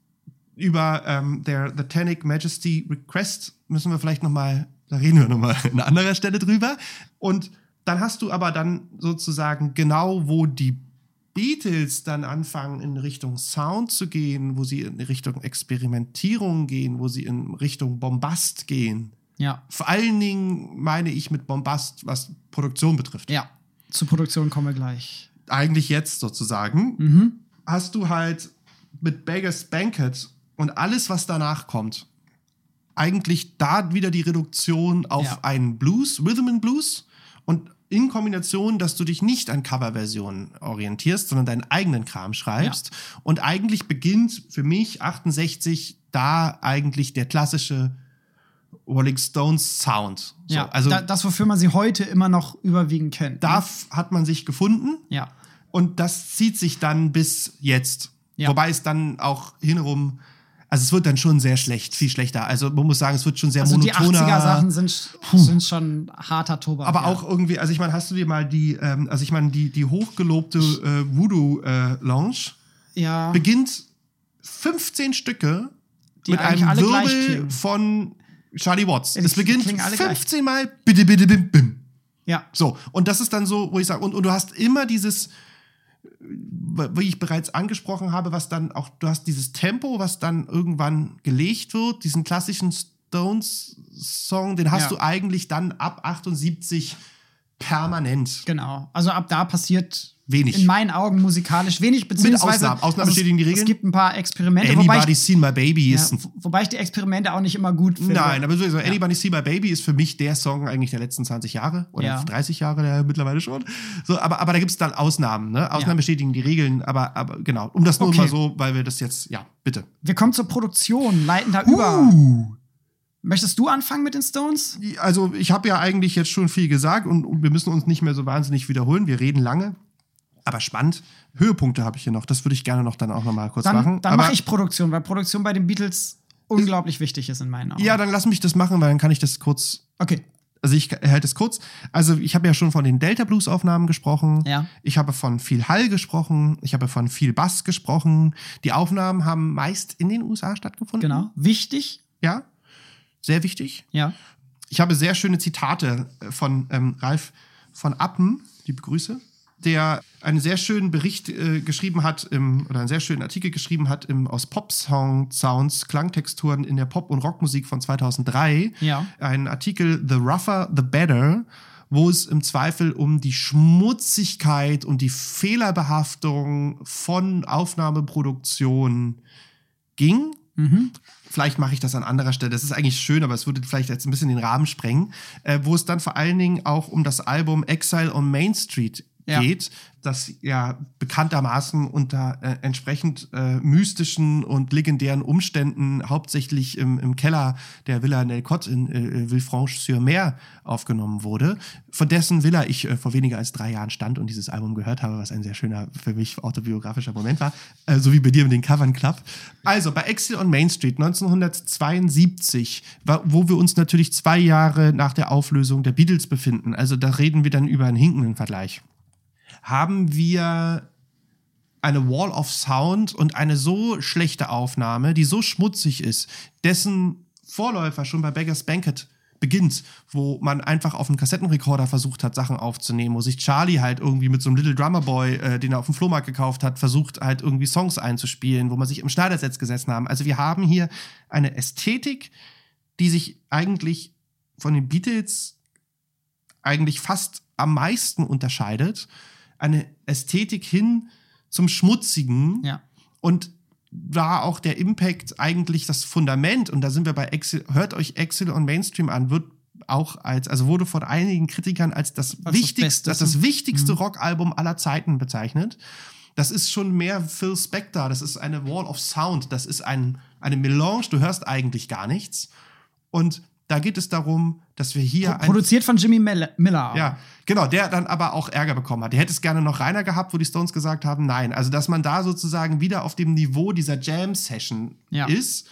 über ähm, der The Tanic Majesty Request müssen wir vielleicht noch mal, da reden wir noch mal an anderer Stelle drüber. Und dann hast du aber dann sozusagen genau, wo die Beatles dann anfangen, in Richtung Sound zu gehen, wo sie in Richtung Experimentierung gehen, wo sie in Richtung Bombast gehen. Ja. Vor allen Dingen meine ich mit Bombast, was Produktion betrifft. Ja. Zur Produktion kommen wir gleich. Eigentlich jetzt sozusagen. Mhm. Hast du halt mit Beggars Banquet und alles, was danach kommt, eigentlich da wieder die Reduktion auf Ja. einen Blues, Rhythm and Blues und in Kombination, dass du dich nicht an Coverversionen orientierst, sondern deinen eigenen Kram schreibst. Und eigentlich beginnt für mich 68 da eigentlich der klassische Rolling Stones Sound. So, Ja. also da, das, wofür man sie heute immer noch überwiegend kennt. da ne? hat man sich gefunden. Ja. Und das zieht sich dann bis jetzt. Ja. Wobei es dann auch hinrum, also es wird dann schon sehr schlecht, viel schlechter. Also man muss sagen, es wird schon sehr Also die monotoner. 80er-Sachen sind, sind schon harter Tobak. aber ja. auch irgendwie, also ich meine, hast du dir mal die, ähm, also ich meine, die, die hochgelobte äh, Voodoo-Lounge Ja. beginnt 15 Stücke Die mit einem Wirbel von Charlie Watts. Ja, die es beginnt klingen alle gleich. 15 Mal bitte, bitte, bim, bim. Ja. So, und das ist dann so, wo ich sage, und, und du hast immer dieses, wie ich bereits angesprochen habe, was dann auch, du hast dieses Tempo, was dann irgendwann gelegt wird, diesen klassischen Stones-Song, den hast Ja. du eigentlich dann ab 78 permanent. Genau. Also ab da passiert Wenig. in meinen Augen musikalisch wenig, beziehungsweise Ausnahmen. Ausnahmen also bestätigen die Regeln. es gibt ein paar Experimente, Anybody ich, Seen My Baby ja, ist ein wobei ich die Experimente auch nicht immer gut finde. Nein, aber sowieso, Anybody See My Baby ist für mich der Song eigentlich der letzten 20 Jahre oder Ja. 30 Jahre der mittlerweile schon. So, aber, aber da gibt es dann Ausnahmen, ne? Ausnahmen Ja. bestätigen die Regeln, aber, aber genau, um das nur Okay. mal so, weil wir das jetzt, ja, bitte. Wir kommen zur Produktion, leiten da über. Uh. Möchtest du anfangen mit den Stones? Also ich habe ja eigentlich jetzt schon viel gesagt und, und wir müssen uns nicht mehr so wahnsinnig wiederholen. Wir reden lange, aber spannend. Höhepunkte habe ich hier noch. Das würde ich gerne noch dann auch noch mal kurz Dann, machen. dann mache ich Produktion, weil Produktion bei den Beatles unglaublich wichtig ist in meinen Augen. Ja, dann lass mich das machen, weil dann kann ich das kurz Okay. Also ich halte es kurz. Also ich habe ja schon von den Delta Blues Aufnahmen gesprochen. Ja. Ich habe von viel Hall gesprochen. Ich habe von viel Bass gesprochen. Die Aufnahmen haben meist in den USA stattgefunden. Genau. Wichtig. Ja. Sehr wichtig. Ja. Ich habe sehr schöne Zitate äh, von ähm, Ralf von Appen, liebe Grüße, der einen sehr schönen Bericht äh, geschrieben hat im, oder einen sehr schönen Artikel geschrieben hat im, aus Pop-Sounds, Klangtexturen in der Pop- und Rockmusik von 2003. Ja. Ein Artikel The Rougher, The Better, wo es im Zweifel um die Schmutzigkeit und die Fehlerbehaftung von Aufnahmeproduktion ging. Mhm. Vielleicht mache ich das an anderer Stelle. Das ist eigentlich schön, aber es würde vielleicht jetzt ein bisschen den Rahmen sprengen. Äh, wo es dann vor allen Dingen auch um das Album Exile on Main Street Ja. geht, das ja bekanntermaßen unter äh, entsprechend äh, mystischen und legendären Umständen hauptsächlich im, im Keller der Villa Nelcott in äh, Villefranche-sur-Mer aufgenommen wurde, von dessen Villa ich äh, vor weniger als drei Jahren stand und dieses Album gehört habe, was ein sehr schöner, für mich autobiografischer Moment war, äh, so wie bei dir mit den Covern Club. Also bei Exile on Main Street 1972, wa- wo wir uns natürlich zwei Jahre nach der Auflösung der Beatles befinden, also da reden wir dann über einen hinkenden Vergleich haben wir eine Wall of Sound und eine so schlechte Aufnahme, die so schmutzig ist, dessen Vorläufer schon bei Beggars Banquet beginnt, wo man einfach auf einen Kassettenrekorder versucht hat, Sachen aufzunehmen, wo sich Charlie halt irgendwie mit so einem Little Drummer Boy, äh, den er auf dem Flohmarkt gekauft hat, versucht halt irgendwie Songs einzuspielen, wo man sich im Schneidersitz gesessen haben. Also wir haben hier eine Ästhetik, die sich eigentlich von den Beatles eigentlich fast am meisten unterscheidet. Eine Ästhetik hin zum Schmutzigen. Ja. Und war auch der Impact eigentlich das Fundament, und da sind wir bei Excel, hört euch Excel und Mainstream an, wird auch als, also wurde von einigen Kritikern als das das wichtigste, das, das wichtigste Mhm. Rockalbum aller Zeiten bezeichnet. Das ist schon mehr Phil Spector, das ist eine Wall of Sound, das ist ein, eine Melange, du hörst eigentlich gar nichts. Und da geht es darum, dass wir hier ein Produziert von Jimmy Miller. ja, genau, der dann aber auch Ärger bekommen hat. Der hätte es gerne noch reiner gehabt, wo die Stones gesagt haben, nein. Also, dass man da sozusagen wieder auf dem Niveau dieser Jam-Session Ja. ist,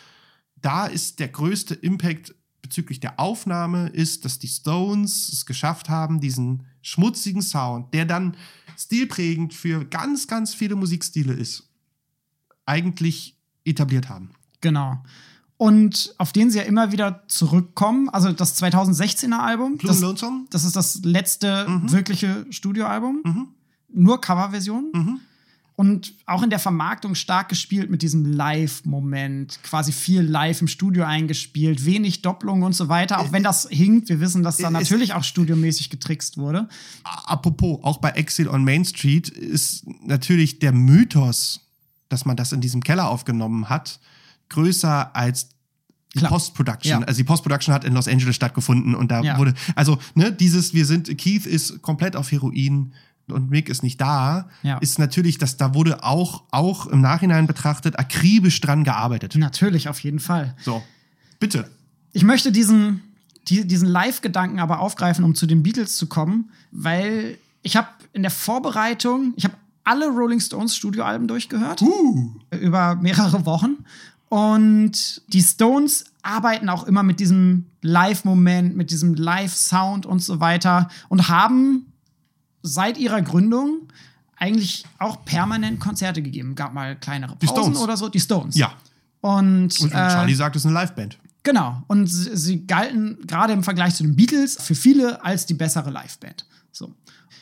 da ist der größte Impact bezüglich der Aufnahme, ist, dass die Stones es geschafft haben, diesen schmutzigen Sound, der dann stilprägend für ganz, ganz viele Musikstile ist, eigentlich etabliert haben. Genau. Und auf den sie ja immer wieder zurückkommen. Also das 2016er Album. Blue Das, Lonesome? das ist das letzte Mhm. wirkliche Studioalbum. Mhm. Nur Coverversion. Mhm. und auch in der Vermarktung stark gespielt mit diesem Live-Moment. Quasi viel live im Studio eingespielt, wenig Doppelungen und so weiter. Auch wenn das hinkt, wir wissen, dass da natürlich auch studiomäßig getrickst wurde. Apropos, auch bei Exit on Main Street ist natürlich der Mythos, dass man das in diesem Keller aufgenommen hat, größer als die. Post-Production. Ja. Also die Post-Production hat in Los Angeles stattgefunden und da Ja. wurde, also ne, dieses, wir sind, Keith ist komplett auf Heroin und Mick ist nicht da, Ja. ist natürlich, dass da wurde auch, auch im Nachhinein betrachtet akribisch dran gearbeitet. Natürlich, auf jeden Fall. So, bitte. Ich möchte diesen, die, diesen Live-Gedanken aber aufgreifen, um zu den Beatles zu kommen, weil ich habe in der Vorbereitung, ich habe alle Rolling Stones Studioalben durchgehört über mehrere Wochen und die Stones arbeiten auch immer mit diesem Live-Moment, mit diesem Live-Sound und so weiter und haben seit ihrer Gründung eigentlich auch permanent Konzerte gegeben. Gab mal kleinere Die Pausen Stones. oder so. Die Stones. Ja. Und, Und äh, Charlie sagt, es ist eine Liveband. Genau. Und sie, sie galten gerade im Vergleich zu den Beatles für viele als die bessere Liveband. So.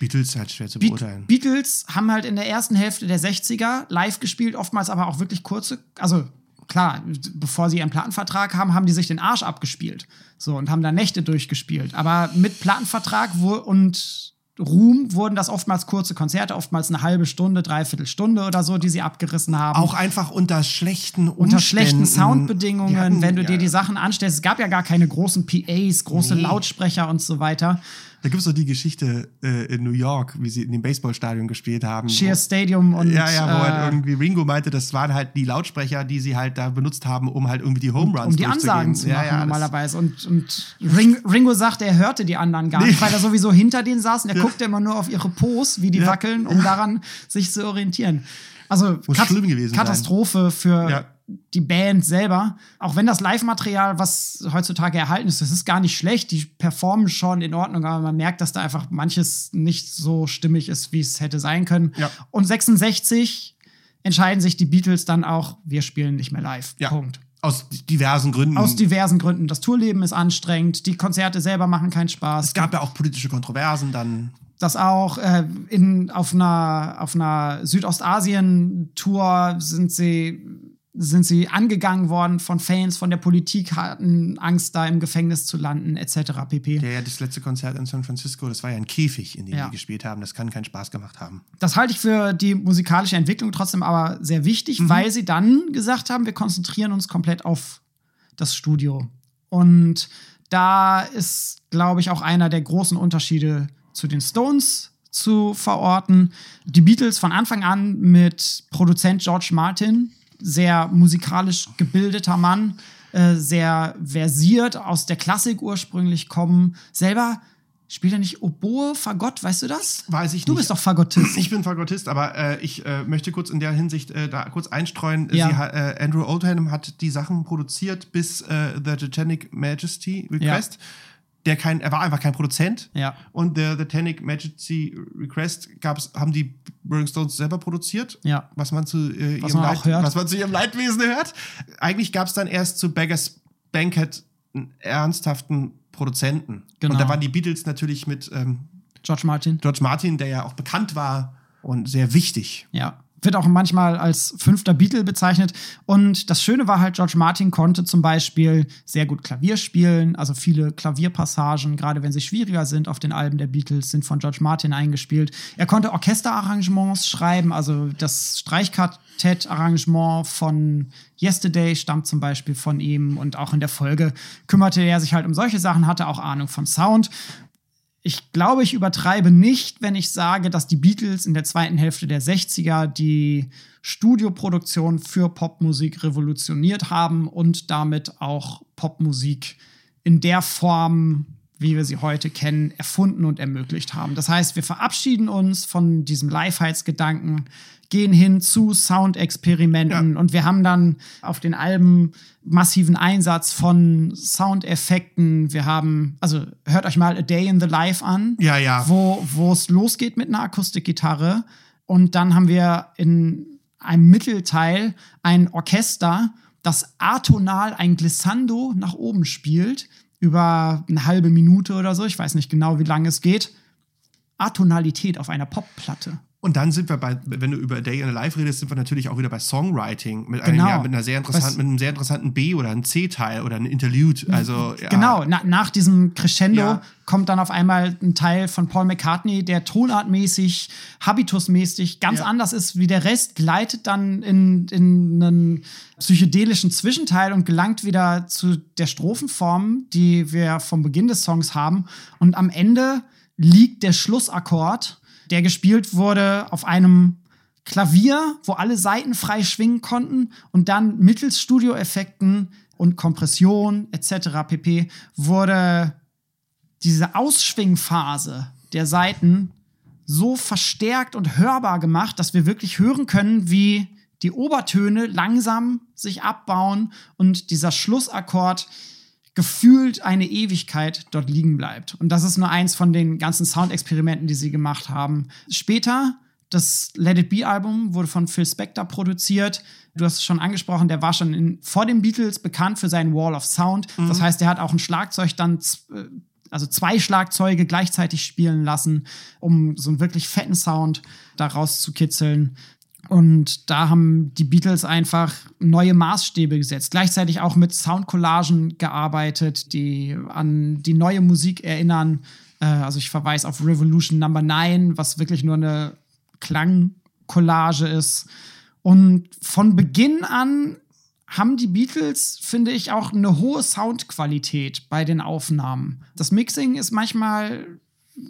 Beatles halt schwer zu Be beurteilen. Beatles haben halt in der ersten Hälfte der 60er live gespielt, oftmals aber auch wirklich kurze, also klar, bevor sie ihren Plattenvertrag haben, haben die sich den Arsch abgespielt. So und haben da Nächte durchgespielt. Aber mit Plattenvertrag und Ruhm wurden das oftmals kurze Konzerte, oftmals eine halbe Stunde, dreiviertel Stunde oder so, die sie abgerissen haben. Auch einfach unter schlechten unter schlechten Umständen. Soundbedingungen, hatten- wenn du ja, dir die Sachen anstellst. Es gab ja gar keine großen PAs, große Nee. Lautsprecher und so weiter. Da gibt es doch die Geschichte äh, in New York, wie sie in dem Baseballstadion gespielt haben. Cheer wo, Stadium und ja, ja, wo äh, halt irgendwie Ringo meinte, das waren halt die Lautsprecher, die sie halt da benutzt haben, um halt irgendwie die Home Runs um die. Ansagen zu ja, machen ja, das- normalerweise. Und, und Ring, Ringo sagte, er hörte die anderen gar nicht, weil er sowieso hinter denen saß und er guckte immer nur auf ihre Pos, wie die Ja. wackeln, um daran sich zu orientieren. Also schlimm gewesen sein. Katastrophe für Ja. Die Band selber. Auch wenn das Live-Material, was heutzutage erhalten ist, das ist gar nicht schlecht. Die performen schon in Ordnung, aber man merkt, dass da einfach manches nicht so stimmig ist, wie es hätte sein können. Ja. Und 66 entscheiden sich die Beatles dann auch, wir spielen nicht mehr live. Ja. Punkt. Aus diversen Gründen. Aus diversen Gründen. Das Tourleben ist anstrengend, die Konzerte selber machen keinen Spaß. es gab ja auch politische Kontroversen dann. das auch äh, in, auf einer, auf einer Südostasien-Tour sind sie, sind sie angegangen worden von Fans, von der Politik, hatten Angst, da im Gefängnis zu landen, etc. pp. Ja, ja, das letzte Konzert in San Francisco, das war ja ein Käfig, in dem Ja. die gespielt haben. Das kann keinen Spaß gemacht haben. Das halte ich für die musikalische Entwicklung trotzdem aber sehr wichtig, weil sie dann gesagt haben, wir konzentrieren uns komplett auf das Studio. Und da ist, glaube ich, auch einer der großen Unterschiede zu den Stones zu verorten. Die Beatles von Anfang an mit Produzent George Martin, sehr musikalisch gebildeter Mann, äh, sehr versiert, aus der Klassik ursprünglich kommen, selber spielt er nicht Oboe, Fagott, weißt du das? Weiß ich Du nicht. bist doch Fagottist. Ich bin Fagottist, aber äh, ich äh, möchte kurz in der Hinsicht äh, da kurz einstreuen. Ja. Sie, äh, Andrew Oldham hat die Sachen produziert bis äh, The Titanic Majesty Request. Der kein, er war einfach kein Produzent. Ja. Und The Titanic Majesty Request gab's, haben die Rolling Stones selber produziert. Ja. Was man zu, äh, Was ihrem, man hört. was man zu ihrem Leidwesen hört. Eigentlich gab es dann erst zu Beggars Banquet einen ernsthaften Produzenten. Genau. Und da waren die Beatles natürlich mit ähm, George Martin. George Martin, der ja auch bekannt war und sehr wichtig. Ja. Wird auch manchmal als fünfter Beatle bezeichnet. Und das Schöne war halt, George Martin konnte zum Beispiel sehr gut Klavier spielen. Also viele Klavierpassagen, gerade wenn sie schwieriger sind auf den Alben der Beatles, sind von George Martin eingespielt. Er konnte Orchesterarrangements schreiben. Also das Streichquartett-Arrangement von Yesterday stammt zum Beispiel von ihm. Und auch in der Folge kümmerte er sich halt um solche Sachen, hatte auch Ahnung vom Sound. Ich glaube, ich übertreibe nicht, wenn ich sage, dass die Beatles in der zweiten Hälfte der 60er die Studioproduktion für Popmusik revolutioniert haben und damit auch Popmusik in der Form, wie wir sie heute kennen, erfunden und ermöglicht haben. Das heißt, wir verabschieden uns von diesem Liveheitsgedanken, gehen hin zu Soundexperimenten Ja. und wir haben dann auf den Alben massiven Einsatz von Soundeffekten. Wir haben, also hört euch mal A Day in the Life an, Ja, ja. wo wo es losgeht mit einer Akustikgitarre und dann haben wir in einem Mittelteil ein Orchester, das atonal ein Glissando nach oben spielt über eine halbe Minute oder so. Ich weiß nicht genau, wie lange es geht. Atonalität auf einer Popplatte. Und dann sind wir bei, wenn du über Day in a Life redest, sind wir natürlich auch wieder bei Songwriting mit, Genau. einem, ja, mit einer sehr interessanten, mit einem sehr interessanten B oder einem C-Teil oder einem Interlude. Also ja, Genau, na, nach diesem Crescendo Ja. kommt dann auf einmal ein Teil von Paul McCartney, der tonartmäßig, habitusmäßig ganz anders ist wie der Rest, gleitet dann in, in einen psychedelischen Zwischenteil und gelangt wieder zu der Strophenform, die wir vom Beginn des Songs haben. Und am Ende liegt der Schlussakkord, der gespielt wurde auf einem Klavier, wo alle Saiten frei schwingen konnten und dann mittels Studioeffekten und Kompression etc. pp. wurde diese Ausschwingphase der Saiten so verstärkt und hörbar gemacht, dass wir wirklich hören können, wie die Obertöne langsam sich abbauen und dieser Schlussakkord gefühlt eine Ewigkeit dort liegen bleibt. Und das ist nur eins von den ganzen Soundexperimenten, die sie gemacht haben. Später, das Let It Be Album wurde von Phil Spector produziert. Du hast es schon angesprochen, der war schon in, vor den Beatles bekannt für seinen Wall of Sound. Das heißt, er hat auch ein Schlagzeug dann äh, also zwei Schlagzeuge gleichzeitig spielen lassen, um so einen wirklich fetten Sound daraus zu kitzeln. Und da haben die Beatles einfach neue Maßstäbe gesetzt. Gleichzeitig auch mit Soundcollagen gearbeitet, die an die neue Musik erinnern. Äh, also ich verweise auf Revolution Number 9, was wirklich nur eine Klangcollage ist. Und von Beginn an haben die Beatles, finde ich, auch eine hohe Soundqualität bei den Aufnahmen. Das Mixing ist manchmal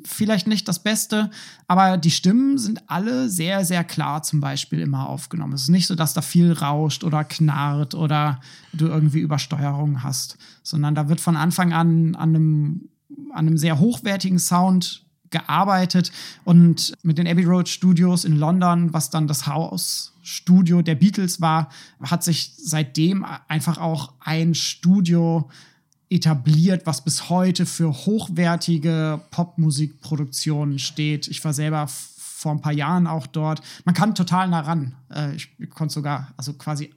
vielleicht nicht das Beste, aber die Stimmen sind alle sehr, sehr klar zum Beispiel immer aufgenommen. Es ist nicht so, dass da viel rauscht oder knarrt oder du irgendwie Übersteuerung hast, sondern da wird von Anfang an an einem, an einem sehr hochwertigen Sound gearbeitet und mit den Abbey Road Studios in London, was dann das Hausstudio der Beatles war, hat sich seitdem einfach auch ein Studio etabliert, was bis heute für hochwertige Popmusikproduktionen steht. Ich war selber vor ein paar Jahren auch dort. Man kann total nah ran. Äh, Ich konnte sogar, also quasi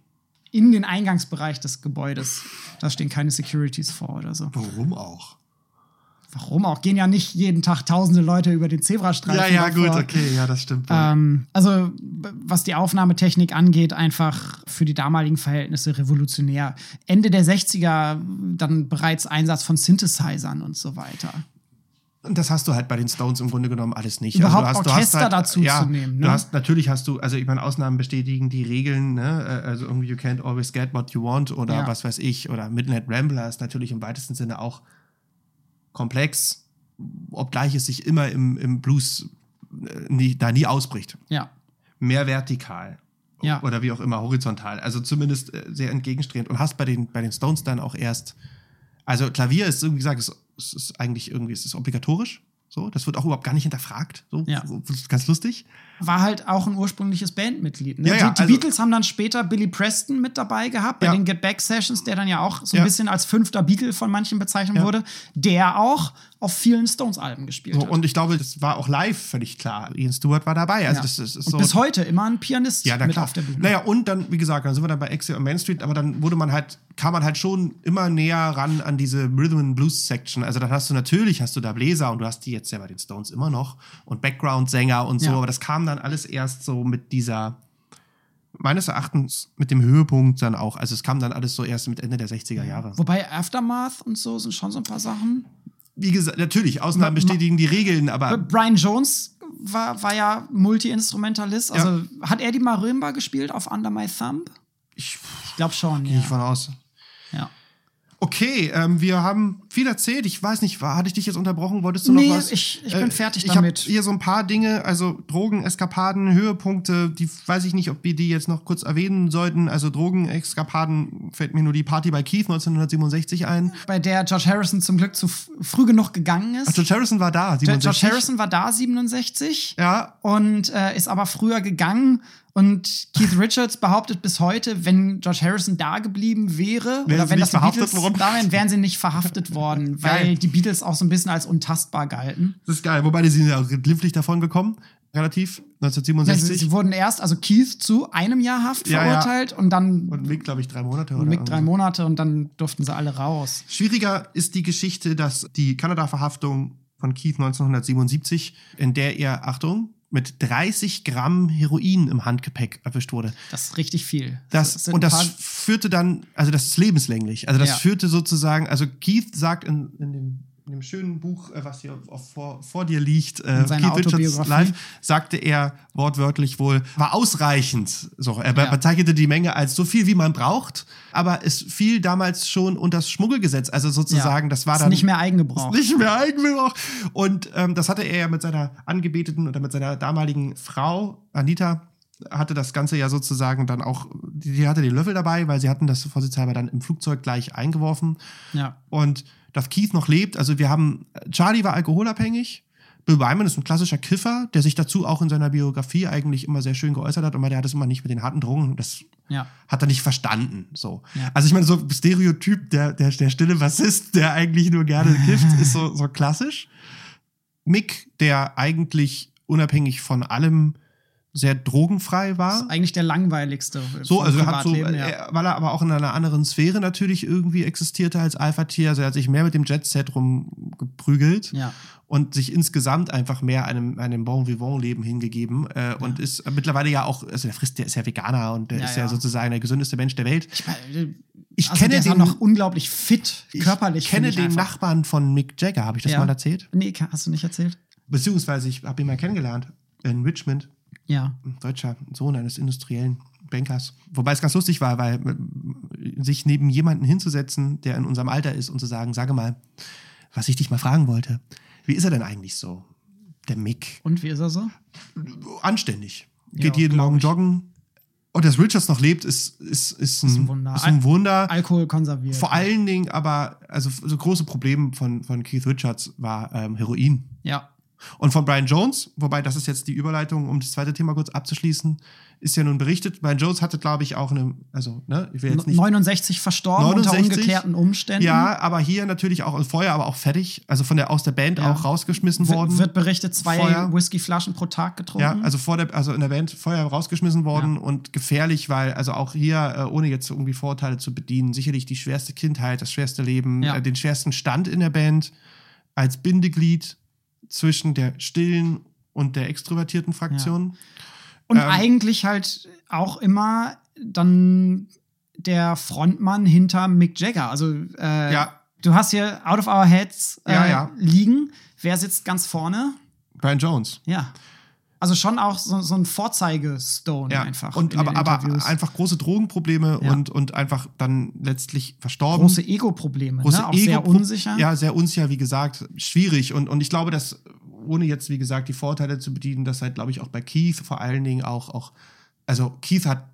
in den Eingangsbereich des Gebäudes. Da stehen keine Securities vor oder so. Warum auch? Warum auch? Gehen ja nicht jeden Tag tausende Leute über den Zebrastreifen. Ja, ja, gut, davor. okay, ja, das stimmt. Ähm, also, was die Aufnahmetechnik angeht, einfach für die damaligen Verhältnisse revolutionär. Ende der 60er dann bereits Einsatz von Synthesizern und so weiter. Und das hast du halt bei den Stones im Grunde genommen alles nicht. Überhaupt also du hast, Orchester du hast dazu ja, zu nehmen, Du ne? hast, natürlich hast du, also ich meine, Ausnahmen bestätigen die Regeln, ne? äh, also irgendwie you can't always get what you want oder Ja. was weiß ich, oder Midnight Rambler ist natürlich im weitesten Sinne auch komplex, obgleich es sich immer im, im Blues äh, nie, da nie ausbricht. Ja. Mehr vertikal. Ja. Oder wie auch immer, horizontal. Also zumindest äh, sehr entgegenstrebend. Und hast bei den, bei den Stones dann auch erst. Also Klavier ist, wie gesagt, es, es ist eigentlich irgendwie, es ist obligatorisch. So, das wird auch überhaupt gar nicht hinterfragt. So, Ja. ganz lustig. War halt auch ein ursprüngliches Bandmitglied. Ne? Ja, ja, die die also- Beatles haben dann später Billy Preston mit dabei gehabt, bei Ja. den Get Back Sessions, der dann ja auch so ein bisschen als fünfter Beatle von manchen bezeichnet wurde, der auch auf vielen Stones-Alben gespielt So, hat. und ich glaube, das war auch live völlig klar. Ian Stewart war dabei. Also ja. das ist, so. bis heute immer ein Pianist Ja, na mit klar. auf der Bühne. Naja, und dann, wie gesagt, dann sind wir dann bei Exit und Main Street, aber dann wurde man halt, kam man halt schon immer näher ran an diese Rhythm and Blues Section. Also dann hast du natürlich, hast du da Bläser und du hast die jetzt ja bei den Stones immer noch und Background-Sänger und so, aber das kam dann alles erst so mit dieser, meines Erachtens mit dem Höhepunkt dann auch. Also es kam dann alles so erst mit Ende der 60er Jahre. Wobei Aftermath und so sind schon so ein paar Sachen. Wie gesagt, natürlich, Ausnahmen bestätigen die Regeln, aber Brian Jones war, war ja Multi-Instrumentalist. Also hat er die Marimba gespielt auf Under My Thumb? ich Ich glaube schon, gehe ja. ich von aus. ja. Okay, ähm, wir haben viel erzählt. Ich weiß nicht, war, hatte ich dich jetzt unterbrochen? Wolltest du Nee, noch was? ich- ich bin fertig ich damit. Ich habe hier so ein paar Dinge, also Drogen, Eskapaden, Höhepunkte, die weiß ich nicht, ob wir die jetzt noch kurz erwähnen sollten. Also Drogen, Eskapaden fällt mir nur die Party bei Keith 1967 ein. Bei der George Harrison zum Glück zu früh genug gegangen ist. Ach, George Harrison war da, George 67. Harrison war da 67 Ja, und äh, ist aber früher gegangen. Und Keith Richards behauptet bis heute, wenn George Harrison da geblieben wäre Wären oder wenn das die verhaftet Beatles worden? da wären, wären sie nicht verhaftet worden, weil die Beatles auch so ein bisschen als untastbar galten. das ist geil. Wobei, die sind ja auch glimpflich davon gekommen, relativ, Ja, sie, 1967. sie wurden erst, also Keith zu einem Jahr Haft Ja, ja. verurteilt und dann Und Mick, glaube ich, drei Monate. und Mick drei. Monate und dann durften sie alle raus. Schwieriger ist die Geschichte, dass die Kanada-Verhaftung von von Keith 1977, in der er, Achtung, mit 30 Gramm Heroin im Handgepäck erwischt wurde. Das ist richtig viel. Das, und das führte dann, also das ist lebenslänglich. Also das Ja. führte sozusagen, also Keith sagt in, in, dem, in dem schönen Buch, äh, was hier vor, vor dir liegt, äh, Keith Richards. Life, sagte er wortwörtlich wohl, war ausreichend. So, er Ja. bezeichnete die Menge als so viel, wie man braucht, aber es fiel damals schon unter das Schmuggelgesetz. Also sozusagen, das war ist dann nicht mehr Eigengebrauch. nicht mehr Eigengebrauch. Und ähm, das hatte er ja mit seiner Angebeteten oder mit seiner damaligen Frau, Anita, hatte das Ganze ja sozusagen dann auch, die, die hatte den Löffel dabei, weil sie hatten das vorsichtshalber dann im Flugzeug gleich eingeworfen. Ja. Und dass Keith noch lebt, also wir haben, Charlie war alkoholabhängig. Bill Wyman ist ein klassischer Kiffer, der sich dazu auch in seiner Biografie eigentlich immer sehr schön geäußert hat, aber der hat es immer nicht mit den harten Drogen. Das Ja. hat er nicht verstanden. So. Ja. Also ich meine, so Stereotyp, der, der, der stille Bassist, der eigentlich nur gerne kifft, ist so, so klassisch. Mick, der eigentlich unabhängig von allem sehr drogenfrei war. Ist eigentlich der langweiligste. So, also er hat so, ja. weil er aber auch in einer anderen Sphäre natürlich irgendwie existierte als Alpha-Tier. Also er hat sich mehr mit dem Jet-Set rumgeprügelt Ja. und sich insgesamt einfach mehr einem, einem Bon Vivant-Leben hingegeben äh, und ist mittlerweile ja auch, also der frisst, der ist ja Veganer und der Ja, ist ja, ja. sozusagen der gesündeste Mensch der Welt. Ich, meine, Ich also kenne der ist auch den- noch unglaublich fit, körperlich. Ich kenne finde den einfach. Nachbarn von Mick Jagger, habe ich das Ja. mal erzählt? Nee, hast du nicht erzählt? Beziehungsweise ich habe ihn mal kennengelernt in Richmond, Ja. ein deutscher Sohn eines industriellen Bankers. Wobei es ganz lustig war, weil äh, sich neben jemanden hinzusetzen, der in unserem Alter ist und zu sagen, sage mal, was ich dich mal fragen wollte, wie ist er denn eigentlich so? Der Mick. Und wie ist er so? Anständig. Ja, Geht jeden glaub Morgen ich. joggen. Und dass Richards noch lebt, ist, ist, ist, ein, Ist ein Wunder. Ist ein Wunder. Alkohol konserviert. Vor allen Dingen aber, also so große Problem von, von Keith Richards war ähm, Heroin. Ja. Und von Brian Jones, wobei das ist jetzt die Überleitung, um das zweite Thema kurz abzuschließen, ist ja nun berichtet. Brian Jones hatte, glaube ich, auch eine, also, ne, ich will jetzt nicht. 69 verstorben 69? unter ungeklärten Umständen. Ja, aber hier natürlich auch vorher, aber auch fertig, also von der aus der Band Ja. auch rausgeschmissen W- worden. Wird berichtet, zwei. Whiskyflaschen pro Tag getrunken. Ja, also vor der, also in der Band vorher rausgeschmissen worden und gefährlich, weil also auch hier, äh, ohne jetzt irgendwie Vorteile zu bedienen, sicherlich die schwerste Kindheit, das schwerste Leben, Ja. äh, den schwersten Stand in der Band als Bindeglied zwischen der stillen und der extrovertierten Fraktion. Und Ähm, eigentlich halt auch immer dann der Frontmann hinter Mick Jagger. Also äh, Ja. du hast hier Out of Our Heads äh, Ja, ja. liegen. Wer sitzt ganz vorne? Brian Jones. Ja. Also schon auch so, so ein Vorzeige-Stone Ja, einfach. und aber, aber einfach große Drogenprobleme Ja. und, und einfach dann letztlich verstorben. große Ego-Probleme. große ne? Auch sehr Ego- unsicher. Ja, sehr unsicher, wie gesagt, schwierig. Und, und ich glaube, dass, ohne jetzt, wie gesagt, die Vorteile zu bedienen, dass halt, glaube ich, auch bei Keith vor allen Dingen auch, auch, also Keith hat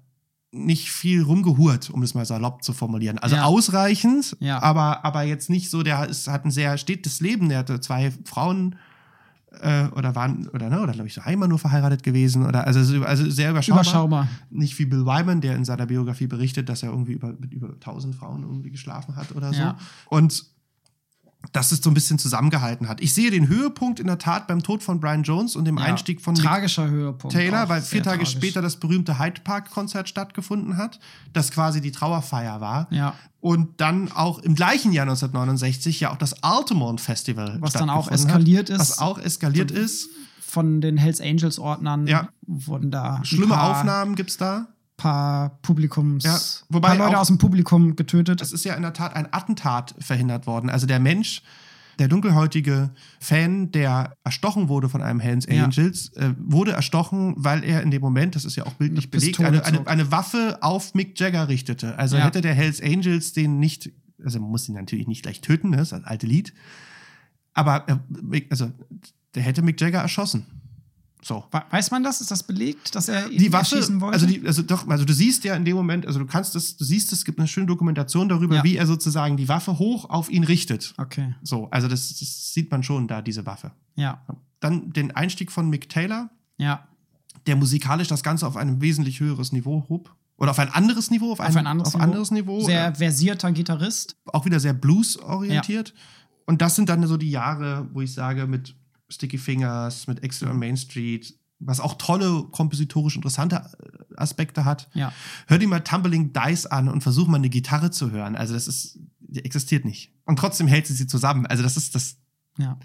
nicht viel rumgehurt, um es mal salopp zu formulieren. Also Ja. ausreichend, Ja. aber, aber jetzt nicht so, der ist, hat ein sehr stetes Leben, der hatte zwei Frauen äh, oder waren, oder ne, oder glaube ich so einmal nur verheiratet gewesen, oder also, so- also sehr überschaubar. Überschaubar. Nicht wie Bill Wyman, der in seiner Biografie berichtet, dass er irgendwie über, mit über 1000 Frauen irgendwie geschlafen hat oder so. Ja. Und dass es so ein bisschen zusammengehalten hat. Ich sehe den Höhepunkt in der Tat beim Tod von Brian Jones und dem Ja. Einstieg von Mick Tragischer Höhepunkt. Taylor, weil vier Tage tragisch. später das berühmte Hyde Park Konzert stattgefunden hat, das quasi die Trauerfeier war. Ja. Und dann auch im gleichen Jahr 1969 ja auch das Altamont Festival Was dann auch eskaliert hat, ist. Was auch eskaliert ist. Von den Hells Angels Ordnern Ja. wurden da Schlimme Aufnahmen gibt's da. Paar Publikums, Ja, wobei paar Leute auch- aus dem Publikum getötet. Es ist ja in der Tat ein Attentat verhindert worden. Also der Mensch, der dunkelhäutige Fan, der erstochen wurde von einem Hells Ja. Angels, äh, wurde erstochen, weil er in dem Moment, das ist ja auch bildlich Eine belegt, eine, eine, eine Waffe auf Mick Jagger richtete. Also Ja. hätte der Hells Angels den nicht, also man muss ihn natürlich nicht gleich töten, ne, das ist das alte Lied, aber äh, also der hätte Mick Jagger erschossen. So. We- Weiß man das? Ist das belegt, dass er ihn die Waffe, erschießen wollte? also, die, also doch, also du siehst ja in dem Moment, also du kannst es, du siehst, es gibt eine schöne Dokumentation darüber, Ja. wie er sozusagen die Waffe hoch auf ihn richtet. okay, So, also das, das sieht man schon da, diese Waffe. ja, Dann den Einstieg von Mick Taylor, ja. der musikalisch das Ganze auf ein wesentlich höheres Niveau hob. Oder auf ein anderes Niveau, auf, Auf ein anderes auf Niveau. anderes Niveau. Sehr versierter Gitarrist. auch wieder sehr blues-orientiert. Und das sind dann so die Jahre, wo ich sage, mit Sticky Fingers, mit Exit on Main Street, was auch tolle, kompositorisch interessante äh, Aspekte hat. Ja. Hör dir mal Tumbling Dice an und versuch mal eine Gitarre zu hören. Also das ist, die existiert nicht. Und trotzdem hält sie sie zusammen. Also das ist das, Ja.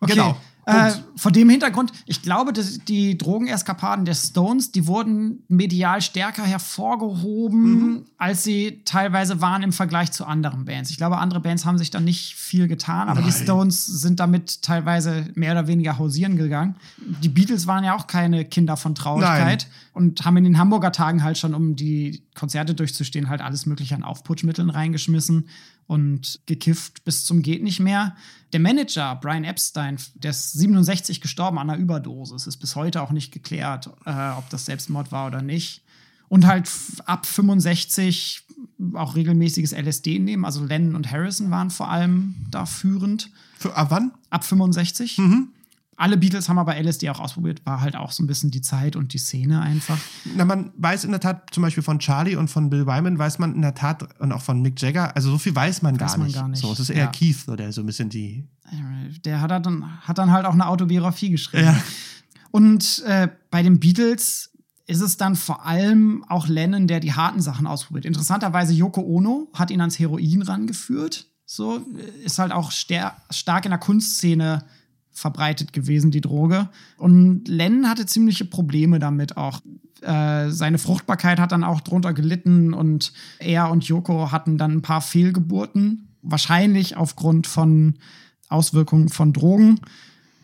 Okay. Genau. Äh, vor dem Hintergrund, ich glaube, dass die Drogeneskapaden der Stones, die wurden medial stärker hervorgehoben, Mhm. als sie teilweise waren im Vergleich zu anderen Bands. Ich glaube, andere Bands haben sich da nicht viel getan, aber die Nein. Stones sind damit teilweise mehr oder weniger hausieren gegangen. Die Beatles waren ja auch keine Kinder von Traurigkeit und haben in den Hamburger Tagen halt schon, um die Konzerte durchzustehen, halt alles mögliche an Aufputschmitteln reingeschmissen und gekifft bis zum geht nicht mehr. Der Manager Brian Epstein, der ist 67 gestorben an einer Überdosis, ist bis heute auch nicht geklärt, äh, ob das Selbstmord war oder nicht. Und halt ab 65 auch regelmäßiges LSD nehmen. Also Lennon und Harrison waren vor allem da führend. Für, ab wann? Ab 65. Mhm. Alle Beatles haben aber LSD auch ausprobiert, war halt auch so ein bisschen die Zeit und die Szene einfach. Na, man weiß in der Tat zum Beispiel von Charlie und von Bill Wyman weiß man in der Tat und auch von Mick Jagger, also so viel weiß man, Weiß gar, man nicht. gar nicht. So, es ist eher Ja. Keith, so, der so ein bisschen die. Der hat dann, hat dann halt auch eine Autobiografie geschrieben. Ja. Und äh, bei den Beatles ist es dann vor allem auch Lennon, der die harten Sachen ausprobiert. Interessanterweise Yoko Ono hat ihn ans Heroin rangeführt. So ist halt auch stark in der Kunstszene verbreitet gewesen, die Droge. Und Lennon hatte ziemliche Probleme damit auch. Äh, seine Fruchtbarkeit hat dann auch drunter gelitten und er und Yoko hatten dann ein paar Fehlgeburten. Wahrscheinlich aufgrund von Auswirkungen von Drogen.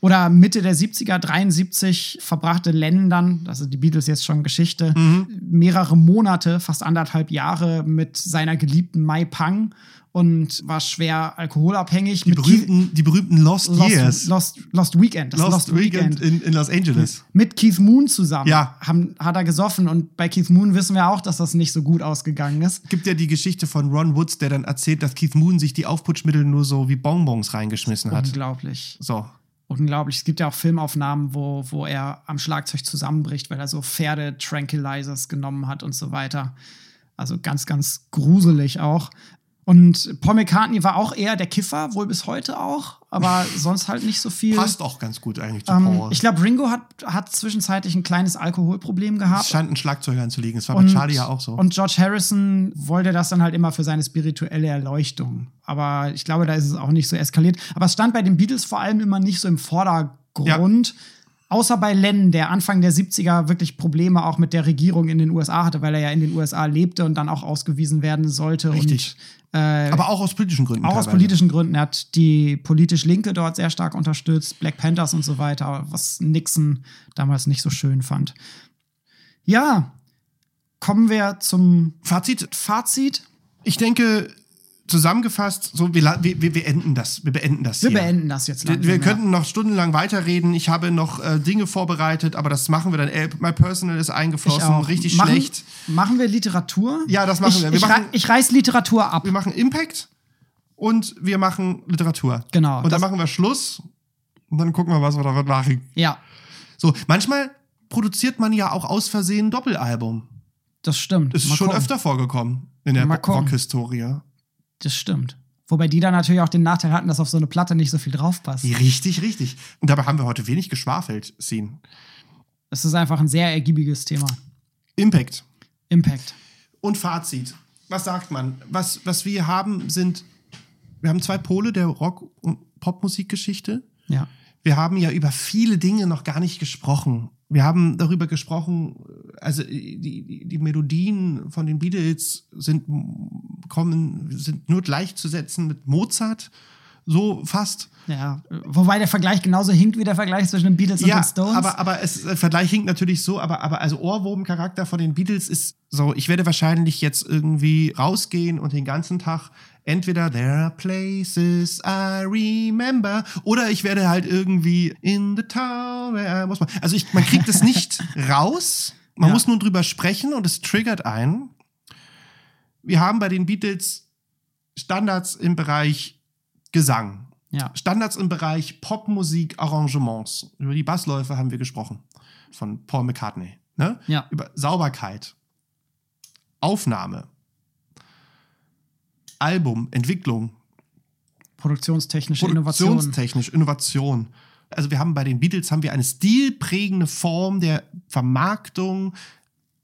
Oder Mitte der 70er, 73, verbrachte Lennon dann, das ist die Beatles jetzt schon Geschichte, mehrere Monate, fast anderthalb Jahre mit seiner geliebten Mai Pang und war schwer alkoholabhängig. Die berühmten, die berühmten Lost, Years. Lost, Lost, Lost Weekend. Das Lost, Weekend, in, in Los Angeles. Mit Keith Moon zusammen Ja. haben, hat er gesoffen. Und bei Keith Moon wissen wir auch, dass das nicht so gut ausgegangen ist. Gibt ja die Geschichte von Ron Woods, der dann erzählt, dass Keith Moon sich die Aufputschmittel nur so wie Bonbons reingeschmissen hat. Unglaublich. So. Unglaublich. Es gibt ja auch Filmaufnahmen, wo, wo er am Schlagzeug zusammenbricht, weil er so Pferde-Tranquilizers genommen hat und so weiter. Also ganz, ganz gruselig auch. Und Paul McCartney war auch eher der Kiffer, wohl bis heute auch, aber sonst halt nicht so viel. Passt auch ganz gut eigentlich zu Ähm, Paul. ich glaube, Ringo hat, hat zwischenzeitlich ein kleines Alkoholproblem gehabt. es scheint ein Schlagzeuger anzulegen. Es war bei Charlie ja auch so. Und George Harrison wollte das dann halt immer für seine spirituelle Erleuchtung. Aber ich glaube, da ist es auch nicht so eskaliert. Aber es stand bei den Beatles vor allem immer nicht so im Vordergrund. Außer bei Lennon, der Anfang der 70er wirklich Probleme auch mit der Regierung in den USA hatte, weil er ja in den USA lebte und dann auch ausgewiesen werden sollte. Richtig. Und, äh, Aber auch aus politischen Gründen. auch aus teilweise. politischen Gründen. Er hat die politisch Linke dort sehr stark unterstützt, Black Panthers und so weiter, was Nixon damals nicht so schön fand. Ja, kommen wir zum Fazit. Fazit. Ich denke, zusammengefasst, so, wir, wir, wir beenden das. Wir beenden das Wir hier. beenden das jetzt Wir, langsam. wir ja. könnten noch stundenlang weiterreden. Ich habe noch äh, Dinge vorbereitet, aber das machen wir dann. Äh, My Personal ist eingeflossen, richtig machen, schlecht. Machen wir Literatur? Ja, das machen ich, wir. Wir ich, machen- ich reiß Literatur ab. Wir machen Impact und wir machen Literatur. Genau, Und dann machen wir Schluss und dann gucken wir, was wir damit machen. Ja, So, manchmal produziert man ja auch aus Versehen ein Doppelalbum. das stimmt. Das ist Mal schon gucken. öfter vorgekommen in der. Rockhistorie. Das stimmt. Wobei die dann natürlich auch den Nachteil hatten, dass auf so eine Platte nicht so viel draufpasst. Richtig, richtig. Und dabei haben wir heute wenig geschwafelt, Scene. Es ist einfach ein sehr ergiebiges Thema. Impact Impact. und Fazit. Was sagt man? Was, was wir haben, sind, wir haben zwei Pole der Rock- und Popmusikgeschichte. Ja. Wir haben ja über viele Dinge noch gar nicht gesprochen. Wir haben darüber gesprochen, also die, die, die Melodien von den Beatles sind kommen, sind nur gleichzusetzen mit Mozart, so fast. Ja. Wobei der Vergleich genauso hinkt wie der Vergleich zwischen den Beatles und Ja, den Stones. aber, aber es, der Vergleich hinkt natürlich so, aber, aber also Ohrwurm-Charakter von den Beatles ist so, ich werde wahrscheinlich jetzt irgendwie rausgehen und den ganzen Tag entweder There are places I remember oder ich werde halt irgendwie in the town where I was. Also ich, man kriegt es nicht raus, man Ja. muss nur drüber sprechen und es triggert einen. Wir haben bei den Beatles Standards im Bereich Gesang. ja. Standards im Bereich Popmusik, Arrangements. Über die Bassläufe haben wir gesprochen. Von Paul McCartney. Ne? Ja. Über Sauberkeit. Aufnahme. Album, Entwicklung. Produktionstechnische Innovation. Produktionstechnisch, Innovation. Also wir haben bei den Beatles haben wir eine stilprägende Form der Vermarktung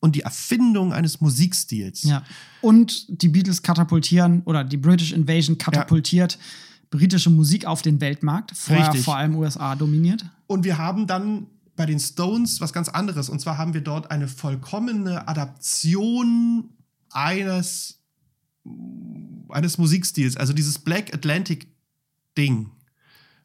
und die Erfindung eines Musikstils. Ja. Und die Beatles katapultieren oder die British Invasion katapultiert britische Musik auf den Weltmarkt, vorher Richtig. vor allem USA dominiert. Und wir haben dann bei den Stones was ganz anderes. Und zwar haben wir dort eine vollkommene Adaption eines, eines Musikstils. Also dieses Black Atlantic Ding.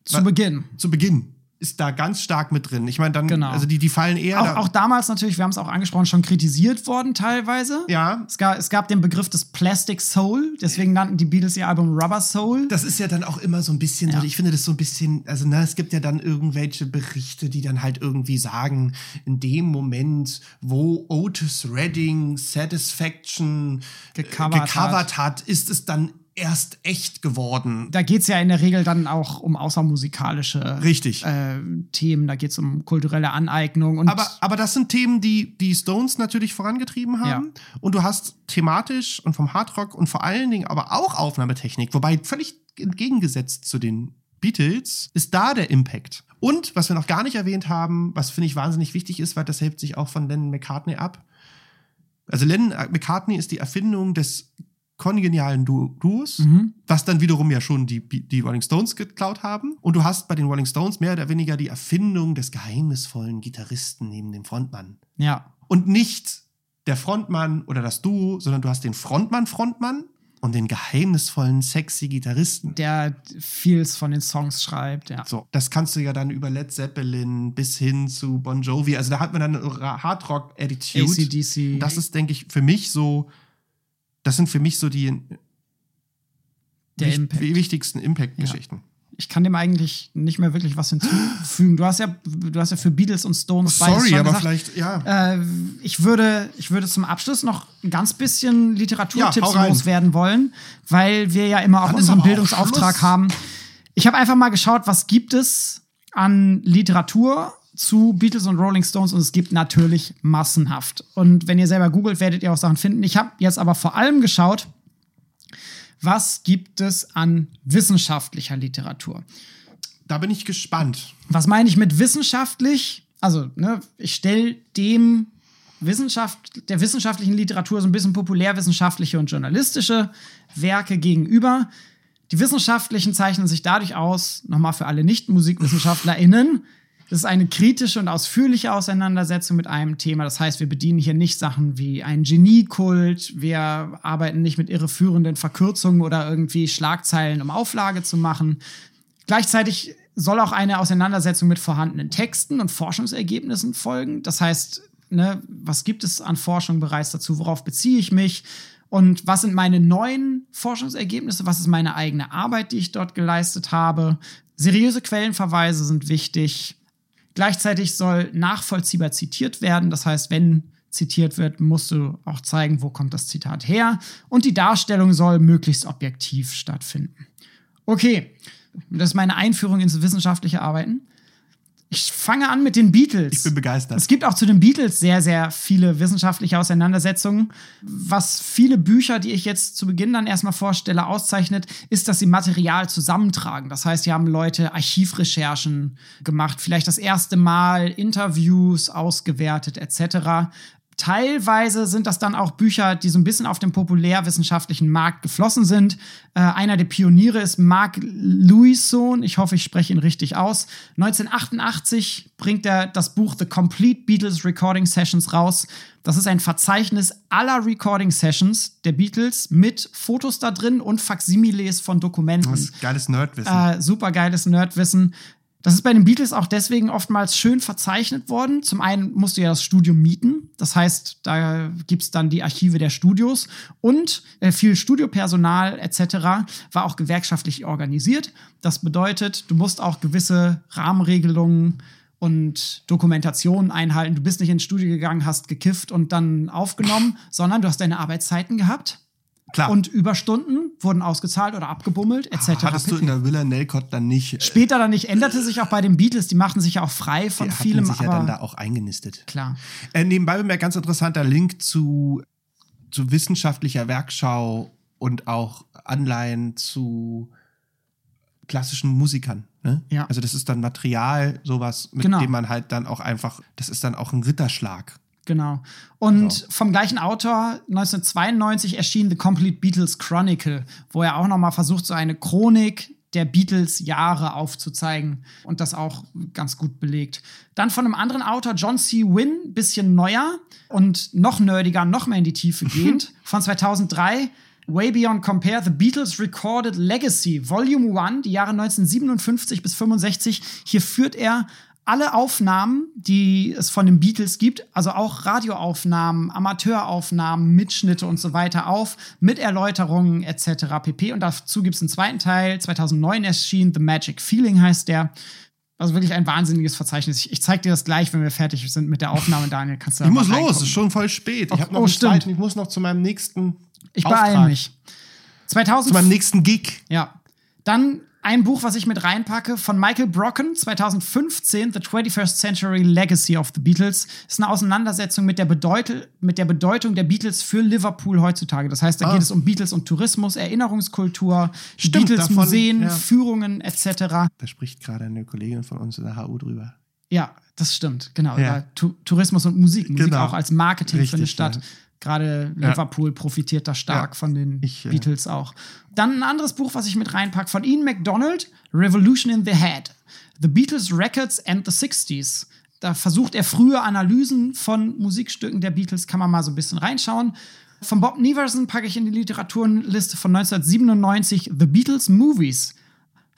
Zu Beginn. Zu Beginn ist da ganz stark mit drin. Ich meine, dann, Genau. also die, die fallen eher. Auch, da, auch damals natürlich, wir haben es auch angesprochen, schon kritisiert worden teilweise. ja, Es gab, es gab den Begriff des Plastic Soul, deswegen nannten die Beatles ihr Album Rubber Soul. das ist ja dann auch immer so ein bisschen, Ja. so, ich finde das so ein bisschen, also ne, es gibt ja dann irgendwelche Berichte, die dann halt irgendwie sagen, in dem Moment, wo Otis Redding Satisfaction äh, Gecovert gecovert hat, ist es dann erst echt geworden. da geht es ja in der Regel dann auch um außermusikalische Richtig. äh, Themen, da geht es um kulturelle Aneignung. Und Aber, aber das sind Themen, die die Stones natürlich vorangetrieben haben. Und du hast thematisch und vom Hardrock und vor allen Dingen aber auch Aufnahmetechnik, wobei völlig entgegengesetzt zu den Beatles, ist da der Impact. Und was wir noch gar nicht erwähnt haben, was finde ich wahnsinnig wichtig ist, weil das hebt sich auch von Lennon McCartney ab. Also Lennon McCartney ist die Erfindung des kongenialen Du- Duos, Mhm. was dann wiederum ja schon die, die Rolling Stones geklaut haben. Und du hast bei den Rolling Stones mehr oder weniger die Erfindung des geheimnisvollen Gitarristen neben dem Frontmann. ja, Und nicht der Frontmann oder das Duo, sondern du hast den Frontmann-Frontmann und den geheimnisvollen, sexy Gitarristen. der vieles von den Songs schreibt, ja. So, das kannst du ja dann über Led Zeppelin bis hin zu Bon Jovi. Also da hat man dann eine Hardrock-Attitude. ACDC. Das ist, denke ich, für mich so, das sind für mich so die wich- Impact. wichtigsten Impact-Geschichten. Ich kann dem eigentlich nicht mehr wirklich was hinzufügen. Du hast ja, du hast ja für Beatles und Stones beides Sorry, aber gesagt. vielleicht, ja. Äh, ich, würde, ich würde zum Abschluss noch ein ganz bisschen Ja, Literaturtipps rein. loswerden wollen, weil wir ja immer auch Dann unseren auch Bildungsauftrag Schluss. haben. Ich habe einfach mal geschaut, was gibt es an Literatur zu Beatles und Rolling Stones und es gibt natürlich massenhaft. Und wenn ihr selber googelt, werdet ihr auch Sachen finden. Ich habe jetzt aber vor allem geschaut, was gibt es an wissenschaftlicher Literatur. Da bin ich gespannt. Was meine ich mit wissenschaftlich? Also, ne, ich stelle dem Wissenschaft, der wissenschaftlichen Literatur so ein bisschen populärwissenschaftliche und journalistische Werke gegenüber. Die wissenschaftlichen zeichnen sich dadurch aus, nochmal für alle Nicht-MusikwissenschaftlerInnen, das ist eine kritische und ausführliche Auseinandersetzung mit einem Thema. Das heißt, wir bedienen hier nicht Sachen wie einen Geniekult, wir arbeiten nicht mit irreführenden Verkürzungen oder irgendwie Schlagzeilen, um Auflage zu machen. Gleichzeitig soll auch eine Auseinandersetzung mit vorhandenen Texten und Forschungsergebnissen folgen. Das heißt, ne, was gibt es an Forschung bereits dazu? Worauf beziehe ich mich? Und was sind meine neuen Forschungsergebnisse? Was ist meine eigene Arbeit, die ich dort geleistet habe? Seriöse Quellenverweise sind wichtig. Gleichzeitig soll nachvollziehbar zitiert werden. Das heißt, wenn zitiert wird, musst du auch zeigen, wo kommt das Zitat her. Und die Darstellung soll möglichst objektiv stattfinden. Okay, das ist meine Einführung ins wissenschaftliche Arbeiten. Ich fange an mit den Beatles. Ich bin begeistert. Es gibt auch zu den Beatles sehr, sehr viele wissenschaftliche Auseinandersetzungen. Was viele Bücher, die ich jetzt zu Beginn dann erstmal vorstelle, auszeichnet, ist, dass sie Material zusammentragen. Das heißt, sie haben Leute Archivrecherchen gemacht, vielleicht das erste Mal Interviews ausgewertet etc. Teilweise sind das dann auch Bücher, die so ein bisschen auf dem populärwissenschaftlichen Markt geflossen sind. Äh, einer der Pioniere ist Mark Lewison. Ich hoffe, ich spreche ihn richtig aus. 1988 bringt er das Buch The Complete Beatles Recording Sessions raus. Das ist ein Verzeichnis aller Recording Sessions der Beatles mit Fotos da drin und Faksimiles von Dokumenten. Das ist geiles Nerdwissen. Äh, super geiles Nerdwissen. Das ist bei den Beatles auch deswegen oftmals schön verzeichnet worden. Zum einen musst du ja das Studio mieten. Das heißt, da gibt's dann die Archive der Studios. Und äh, viel Studiopersonal etc. war auch gewerkschaftlich organisiert. Das bedeutet, du musst auch gewisse Rahmenregelungen und Dokumentationen einhalten. Du bist nicht ins Studio gegangen, hast gekifft und dann aufgenommen, sondern du hast deine Arbeitszeiten gehabt. Klar. Und Überstunden wurden ausgezahlt oder abgebummelt, etc. Hattest du in der Villa Nelcott dann nicht. äh, Später dann nicht, änderte sich auch bei den Beatles, die machten sich ja auch frei von die vielem, sich ja dann da auch eingenistet. klar. Äh, nebenbei bemerkt, ganz interessanter Link zu, zu wissenschaftlicher Werkschau und auch Anleihen zu klassischen Musikern. Ne? Ja. Also das ist dann Material, sowas, mit Genau. dem man halt dann auch einfach, das ist dann auch ein Ritterschlag. Genau. Und So. vom gleichen Autor 1992 erschien The Complete Beatles Chronicle, wo er auch noch mal versucht, so eine Chronik der Beatles-Jahre aufzuzeigen und das auch ganz gut belegt. Dann von einem anderen Autor, John C. Wynne, bisschen neuer und noch nerdiger, noch mehr in die Tiefe gehend, von 2003. Way Beyond Compare, The Beatles Recorded Legacy, Volume 1, die Jahre 1957 bis 65. Hier führt er alle Aufnahmen, die es von den Beatles gibt, also auch Radioaufnahmen, Amateuraufnahmen, Mitschnitte und so weiter auf, mit Erläuterungen etc. pp. Und dazu gibt es einen zweiten Teil, 2009 erschien, The Magic Feeling heißt der. Also wirklich ein wahnsinniges Verzeichnis. Ich, ich zeig dir das gleich, wenn wir fertig sind mit der Aufnahme, Daniel. Kannst du ich muss los, es ist schon voll spät. Ich habe noch oh, zweiten, ich muss noch zu meinem nächsten Ich beeile mich. 2000 zu meinem nächsten Gig. Ja. Dann ein Buch, was ich mit reinpacke, von Michael Brocken, 2015, The 21st Century Legacy of the Beatles, ist eine Auseinandersetzung mit der, Bedeut mit der Bedeutung der Beatles für Liverpool heutzutage. Das heißt, da ah. geht es um Beatles und Tourismus, Erinnerungskultur, Beatles-Museen, ja. Führungen etc. Da spricht gerade eine Kollegin von uns in der HU drüber. Ja, das stimmt, genau. Ja. Tourismus und Musik. Musik genau. auch als Marketing Richtig, für eine Stadt. Ja. Gerade Liverpool ja. profitiert da stark ja. von den ich, äh, Beatles auch. Dann ein anderes Buch, was ich mit reinpacke, von Ian MacDonald, Revolution in the Head. The Beatles Records and the 60s. Da versucht er frühe Analysen von Musikstücken der Beatles, kann man mal so ein bisschen reinschauen. Von Bob Neverson packe ich in die Literaturliste von 1997 The Beatles Movies.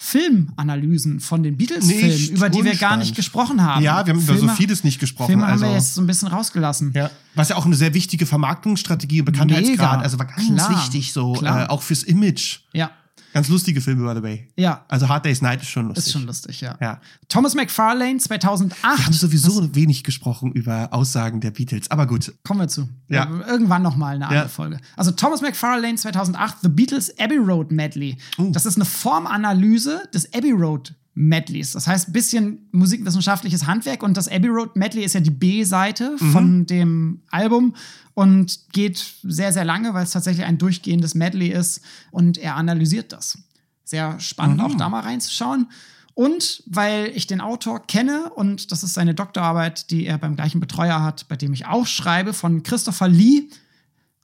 Filmanalysen von den Beatles-Filmen, über die wir gar nicht gesprochen haben. Ja, wir haben Filme, über so vieles nicht gesprochen. Filme also. haben wir jetzt so ein bisschen rausgelassen. Ja. Was ja auch eine sehr wichtige Vermarktungsstrategie Bekanntheitsgrad, also war ganz Klar. wichtig so, äh, auch fürs Image. Ja. Ganz lustige Filme, by the way. Ja. Also Hard Day's Night ist schon lustig. Ist schon lustig, ja. ja. Thomas McFarlane 2008. Wir haben sowieso Was? wenig gesprochen über Aussagen der Beatles, aber gut. Kommen wir zu. Ja. Irgendwann noch mal eine andere ja. Folge. Also Thomas McFarlane 2008, The Beatles Abbey Road Medley. Uh. Das ist eine Formanalyse des Abbey Road Medleys. Das heißt, ein bisschen musikwissenschaftliches Handwerk und das Abbey Road Medley ist ja die B-Seite mhm. von dem Album und geht sehr, sehr lange, weil es tatsächlich ein durchgehendes Medley ist und er analysiert das. Sehr spannend, mhm. auch da mal reinzuschauen. Und weil ich den Autor kenne und das ist seine Doktorarbeit, die er beim gleichen Betreuer hat, bei dem ich auch schreibe, von Christopher Lee,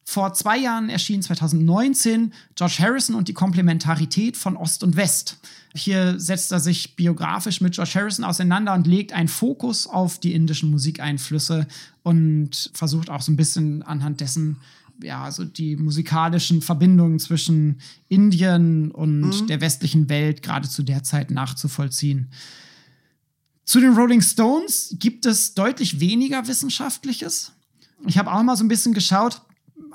vor zwei Jahren erschien 2019 George Harrison und die Komplementarität von Ost und West. Hier setzt er sich biografisch mit George Harrison auseinander und legt einen Fokus auf die indischen Musikeinflüsse und versucht auch so ein bisschen anhand dessen ja, also die musikalischen Verbindungen zwischen Indien und mhm. der westlichen Welt gerade zu der Zeit nachzuvollziehen. Zu den Rolling Stones gibt es deutlich weniger Wissenschaftliches. Ich habe auch mal so ein bisschen geschaut,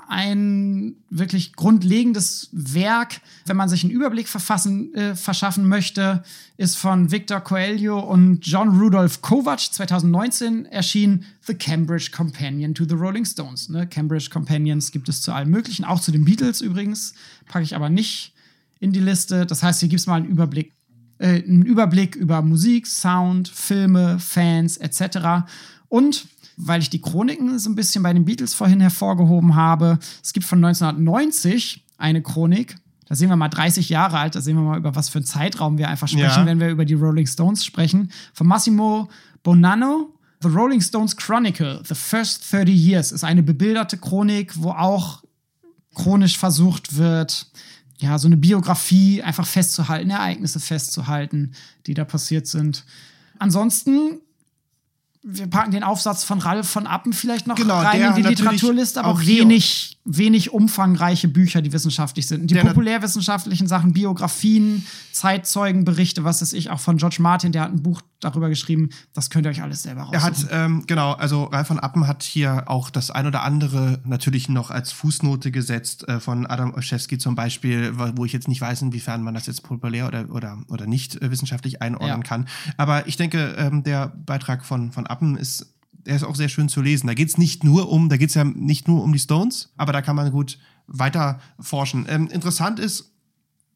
ein wirklich grundlegendes Werk, wenn man sich einen Überblick äh, verschaffen möchte, ist von Victor Coelho und John Rudolph Kovac 2019 erschien The Cambridge Companion to the Rolling Stones. Ne? Cambridge Companions gibt es zu allen möglichen, auch zu den Beatles übrigens, packe ich aber nicht in die Liste. Das heißt, hier gibt es mal einen Überblick, äh, einen Überblick über Musik, Sound, Filme, Fans etc. Und weil ich die Chroniken so ein bisschen bei den Beatles vorhin hervorgehoben habe. Es gibt von 1990 eine Chronik. Da sehen wir mal 30 Jahre alt, da sehen wir mal, über was für einen Zeitraum wir einfach sprechen, ja. wenn wir über die Rolling Stones sprechen. Von Massimo Bonanno, The Rolling Stones Chronicle, The First 30 Years, ist eine bebilderte Chronik, wo auch chronisch versucht wird, ja, so eine Biografie einfach festzuhalten, Ereignisse festzuhalten, die da passiert sind. Ansonsten wir packen den Aufsatz von Ralf von Appen vielleicht noch genau, rein in die Literaturliste, aber auch wenig, wenig umfangreiche Bücher, die wissenschaftlich sind. Die populärwissenschaftlichen Sachen, Biografien, Zeitzeugenberichte, was weiß ich, auch von George Martin, der hat ein Buch darüber geschrieben. Das könnt ihr euch alles selber raussuchen. Er hat, ähm, genau, also Ralf von Appen hat hier auch das ein oder andere natürlich noch als Fußnote gesetzt, äh, von Adam Olszewski zum Beispiel, wo ich jetzt nicht weiß, inwiefern man das jetzt populär oder, oder, oder nicht äh, wissenschaftlich einordnen ja. kann. Aber ich denke, ähm, der Beitrag von, von Appen ist der ist auch sehr schön zu lesen. Da geht es nicht nur um, da geht es ja nicht nur um die Stones, aber da kann man gut weiter forschen. Ähm, interessant ist,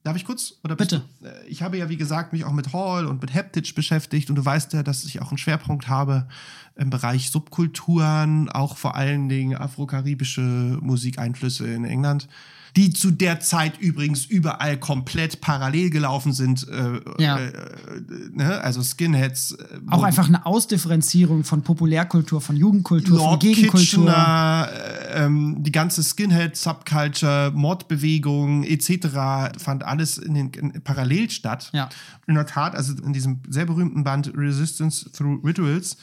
Darf ich kurz? Oder Bitte. Du, äh, ich habe ja, wie gesagt, mich auch mit Hall und mit Haptic beschäftigt und du weißt ja, dass ich auch einen Schwerpunkt habe im Bereich Subkulturen, auch vor allen Dingen afrokaribische Musikeinflüsse in England. Die zu der Zeit übrigens überall komplett parallel gelaufen sind. Äh, Ja. äh, ne? Also Skinheads. äh, Auch einfach eine Ausdifferenzierung von Populärkultur, von Jugendkultur, von Lord Gegenkultur. Kitchener, äh, ähm, die ganze Skinhead-Subculture, Mordbewegung etc. fand alles in den, in, parallel statt. Ja. In der Tat, also in diesem sehr berühmten Band Resistance Through Rituals,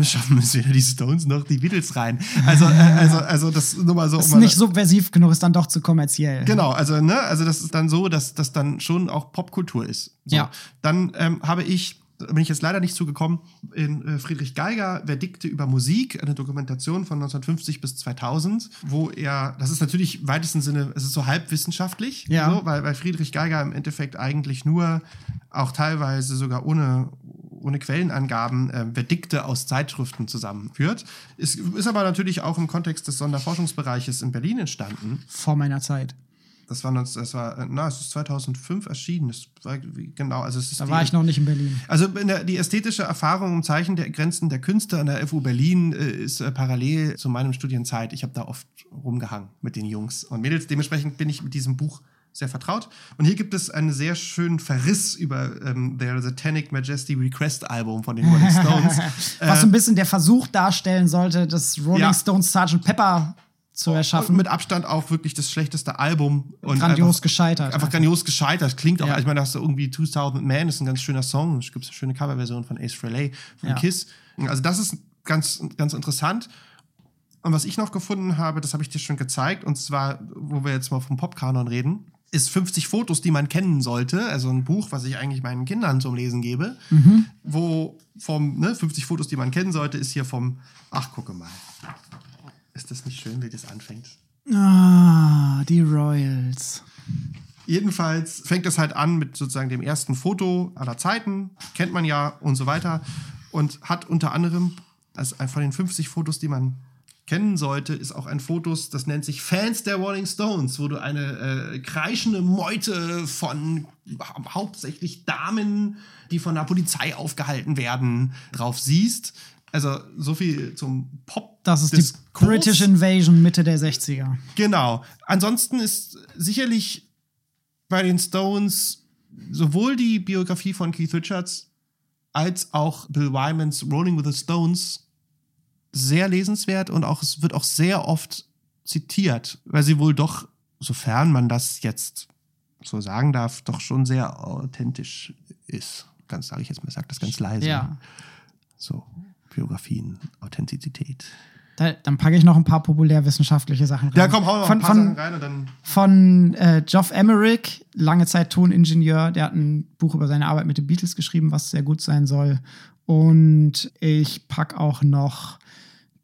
es schaffen es weder die Stones noch die Beatles rein. Also, äh, also, also das nur mal so. Ist um nicht subversiv genug, ist dann doch zu kommerziell. Genau, also ne, also das ist dann so, dass das dann schon auch Popkultur ist. So. Ja. Dann ähm, habe ich, da bin ich jetzt leider nicht zugekommen, in äh, Friedrich Geiger Verdikte über Musik, eine Dokumentation von 1950 bis 2000, wo er, das ist natürlich im weitesten Sinne, es ist so halbwissenschaftlich, Ja. so, weil, weil Friedrich Geiger im Endeffekt eigentlich nur, auch teilweise sogar ohne ohne Quellenangaben äh, Verdikte aus Zeitschriften zusammenführt. Ist, ist aber natürlich auch im Kontext des Sonderforschungsbereiches in Berlin entstanden. Vor meiner Zeit. Das war, das war, äh, na, es ist 2005 erschienen. Das war, genau, also es ist Da die, war ich noch nicht in Berlin. Also die ästhetische Erfahrung im Zeichen der Grenzen der Künste an der FU Berlin äh, ist äh, parallel zu meinem Studienzeit. Ich habe da oft rumgehangen mit den Jungs und Mädels. Dementsprechend bin ich mit diesem Buch sehr vertraut. Und hier gibt es einen sehr schönen Verriss über ähm, der Satanic Majesty Request Album von den Rolling Stones. Was so ein bisschen der Versuch darstellen sollte, das Rolling Ja. Stones Sgt. Pepper zu Und erschaffen. mit Abstand auch wirklich das schlechteste Album. Und Grandios einfach, gescheitert. Einfach grandios gescheitert. Klingt auch, Ja. ich meine, da hast du irgendwie 2000 Man, ist ein ganz schöner Song. Es gibt eine schöne Coverversion von Ace Frehley, von Ja. Kiss. Also das ist ganz, ganz interessant. Und was ich noch gefunden habe, das habe ich dir schon gezeigt, und zwar, wo wir jetzt mal vom Popkanon reden, ist 50 Fotos, die man kennen sollte. Also ein Buch, was ich eigentlich meinen Kindern zum Lesen gebe. Wo vom, ne, 50 Fotos, die man kennen sollte, ist hier vom, ach, gucke mal. Ist das nicht schön, wie das anfängt? Ah, die Royals. Jedenfalls fängt es halt an mit sozusagen dem ersten Foto aller Zeiten, kennt man ja und so weiter. Und hat unter anderem, als ein von den 50 Fotos, die man kennen sollte, ist auch ein Fotos, das nennt sich Fans der Rolling Stones, wo du eine äh, kreischende Meute von hau- hauptsächlich Damen, die von der Polizei aufgehalten werden, drauf siehst. Also so viel zum Pop. Das ist die. British Invasion Mitte der 60er. Genau. Ansonsten ist sicherlich bei den Stones sowohl die Biografie von Keith Richards als auch Bill Wymans Rolling with the Stones sehr lesenswert und auch es wird auch sehr oft zitiert, weil sie wohl doch, sofern man das jetzt so sagen darf, doch schon sehr authentisch ist. Ganz sage ich jetzt mal, sag das ganz leise. Ja. So Biografien, Authentizität. Da, dann packe ich noch ein paar populärwissenschaftliche Sachen rein. Ja, komm, hau noch von, ein paar von, Sachen rein und dann von äh, Geoff Emerick, lange Zeit Toningenieur, der hat ein Buch über seine Arbeit mit den Beatles geschrieben, was sehr gut sein soll. Und ich pack auch noch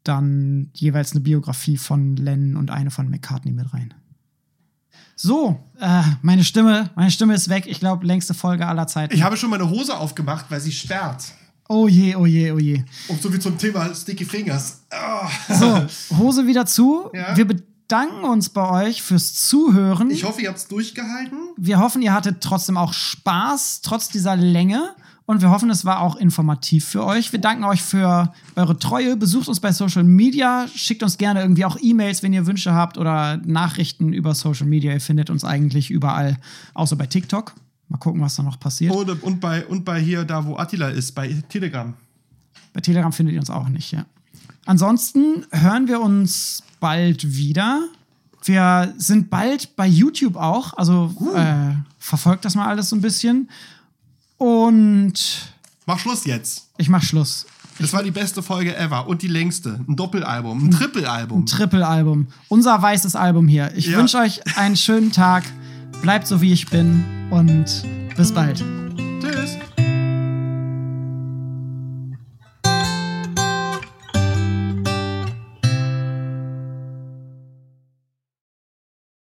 dann jeweils eine Biografie von Lennon und eine von McCartney mit rein. So, äh, meine Stimme, meine Stimme ist weg. Ich glaube, längste Folge aller Zeiten. Ich habe schon meine Hose aufgemacht, weil sie sperrt. oh je, oh je, oh je. Und so wie zum Thema Sticky Fingers. Ah. So, Hose wieder zu. Ja. Wir bedanken uns bei euch fürs Zuhören. Ich hoffe, ihr habt es durchgehalten. wir hoffen, ihr hattet trotzdem auch Spaß, trotz dieser Länge. Und wir hoffen, es war auch informativ für euch. Wir danken euch für eure Treue. Besucht uns bei Social Media. Schickt uns gerne irgendwie auch E-Mails, wenn ihr Wünsche habt oder Nachrichten über Social Media. Ihr findet uns eigentlich überall, außer bei TikTok. Mal gucken, was da noch passiert. Und, und, bei, und bei hier, da wo Attila ist, bei Telegram. Bei Telegram findet ihr uns auch nicht, ja. Ansonsten hören wir uns bald wieder. Wir sind bald bei YouTube auch, also äh, verfolgt das mal alles so ein bisschen. Und Mach Schluss jetzt. ich mach Schluss. Das war die beste Folge ever und die längste. Ein Doppelalbum, ein Trippelalbum. Triple-Album. Unser weißes Album hier. Ich Ja. wünsche euch einen schönen Tag. Bleibt so, wie ich bin. Und bis bald. Tschüss.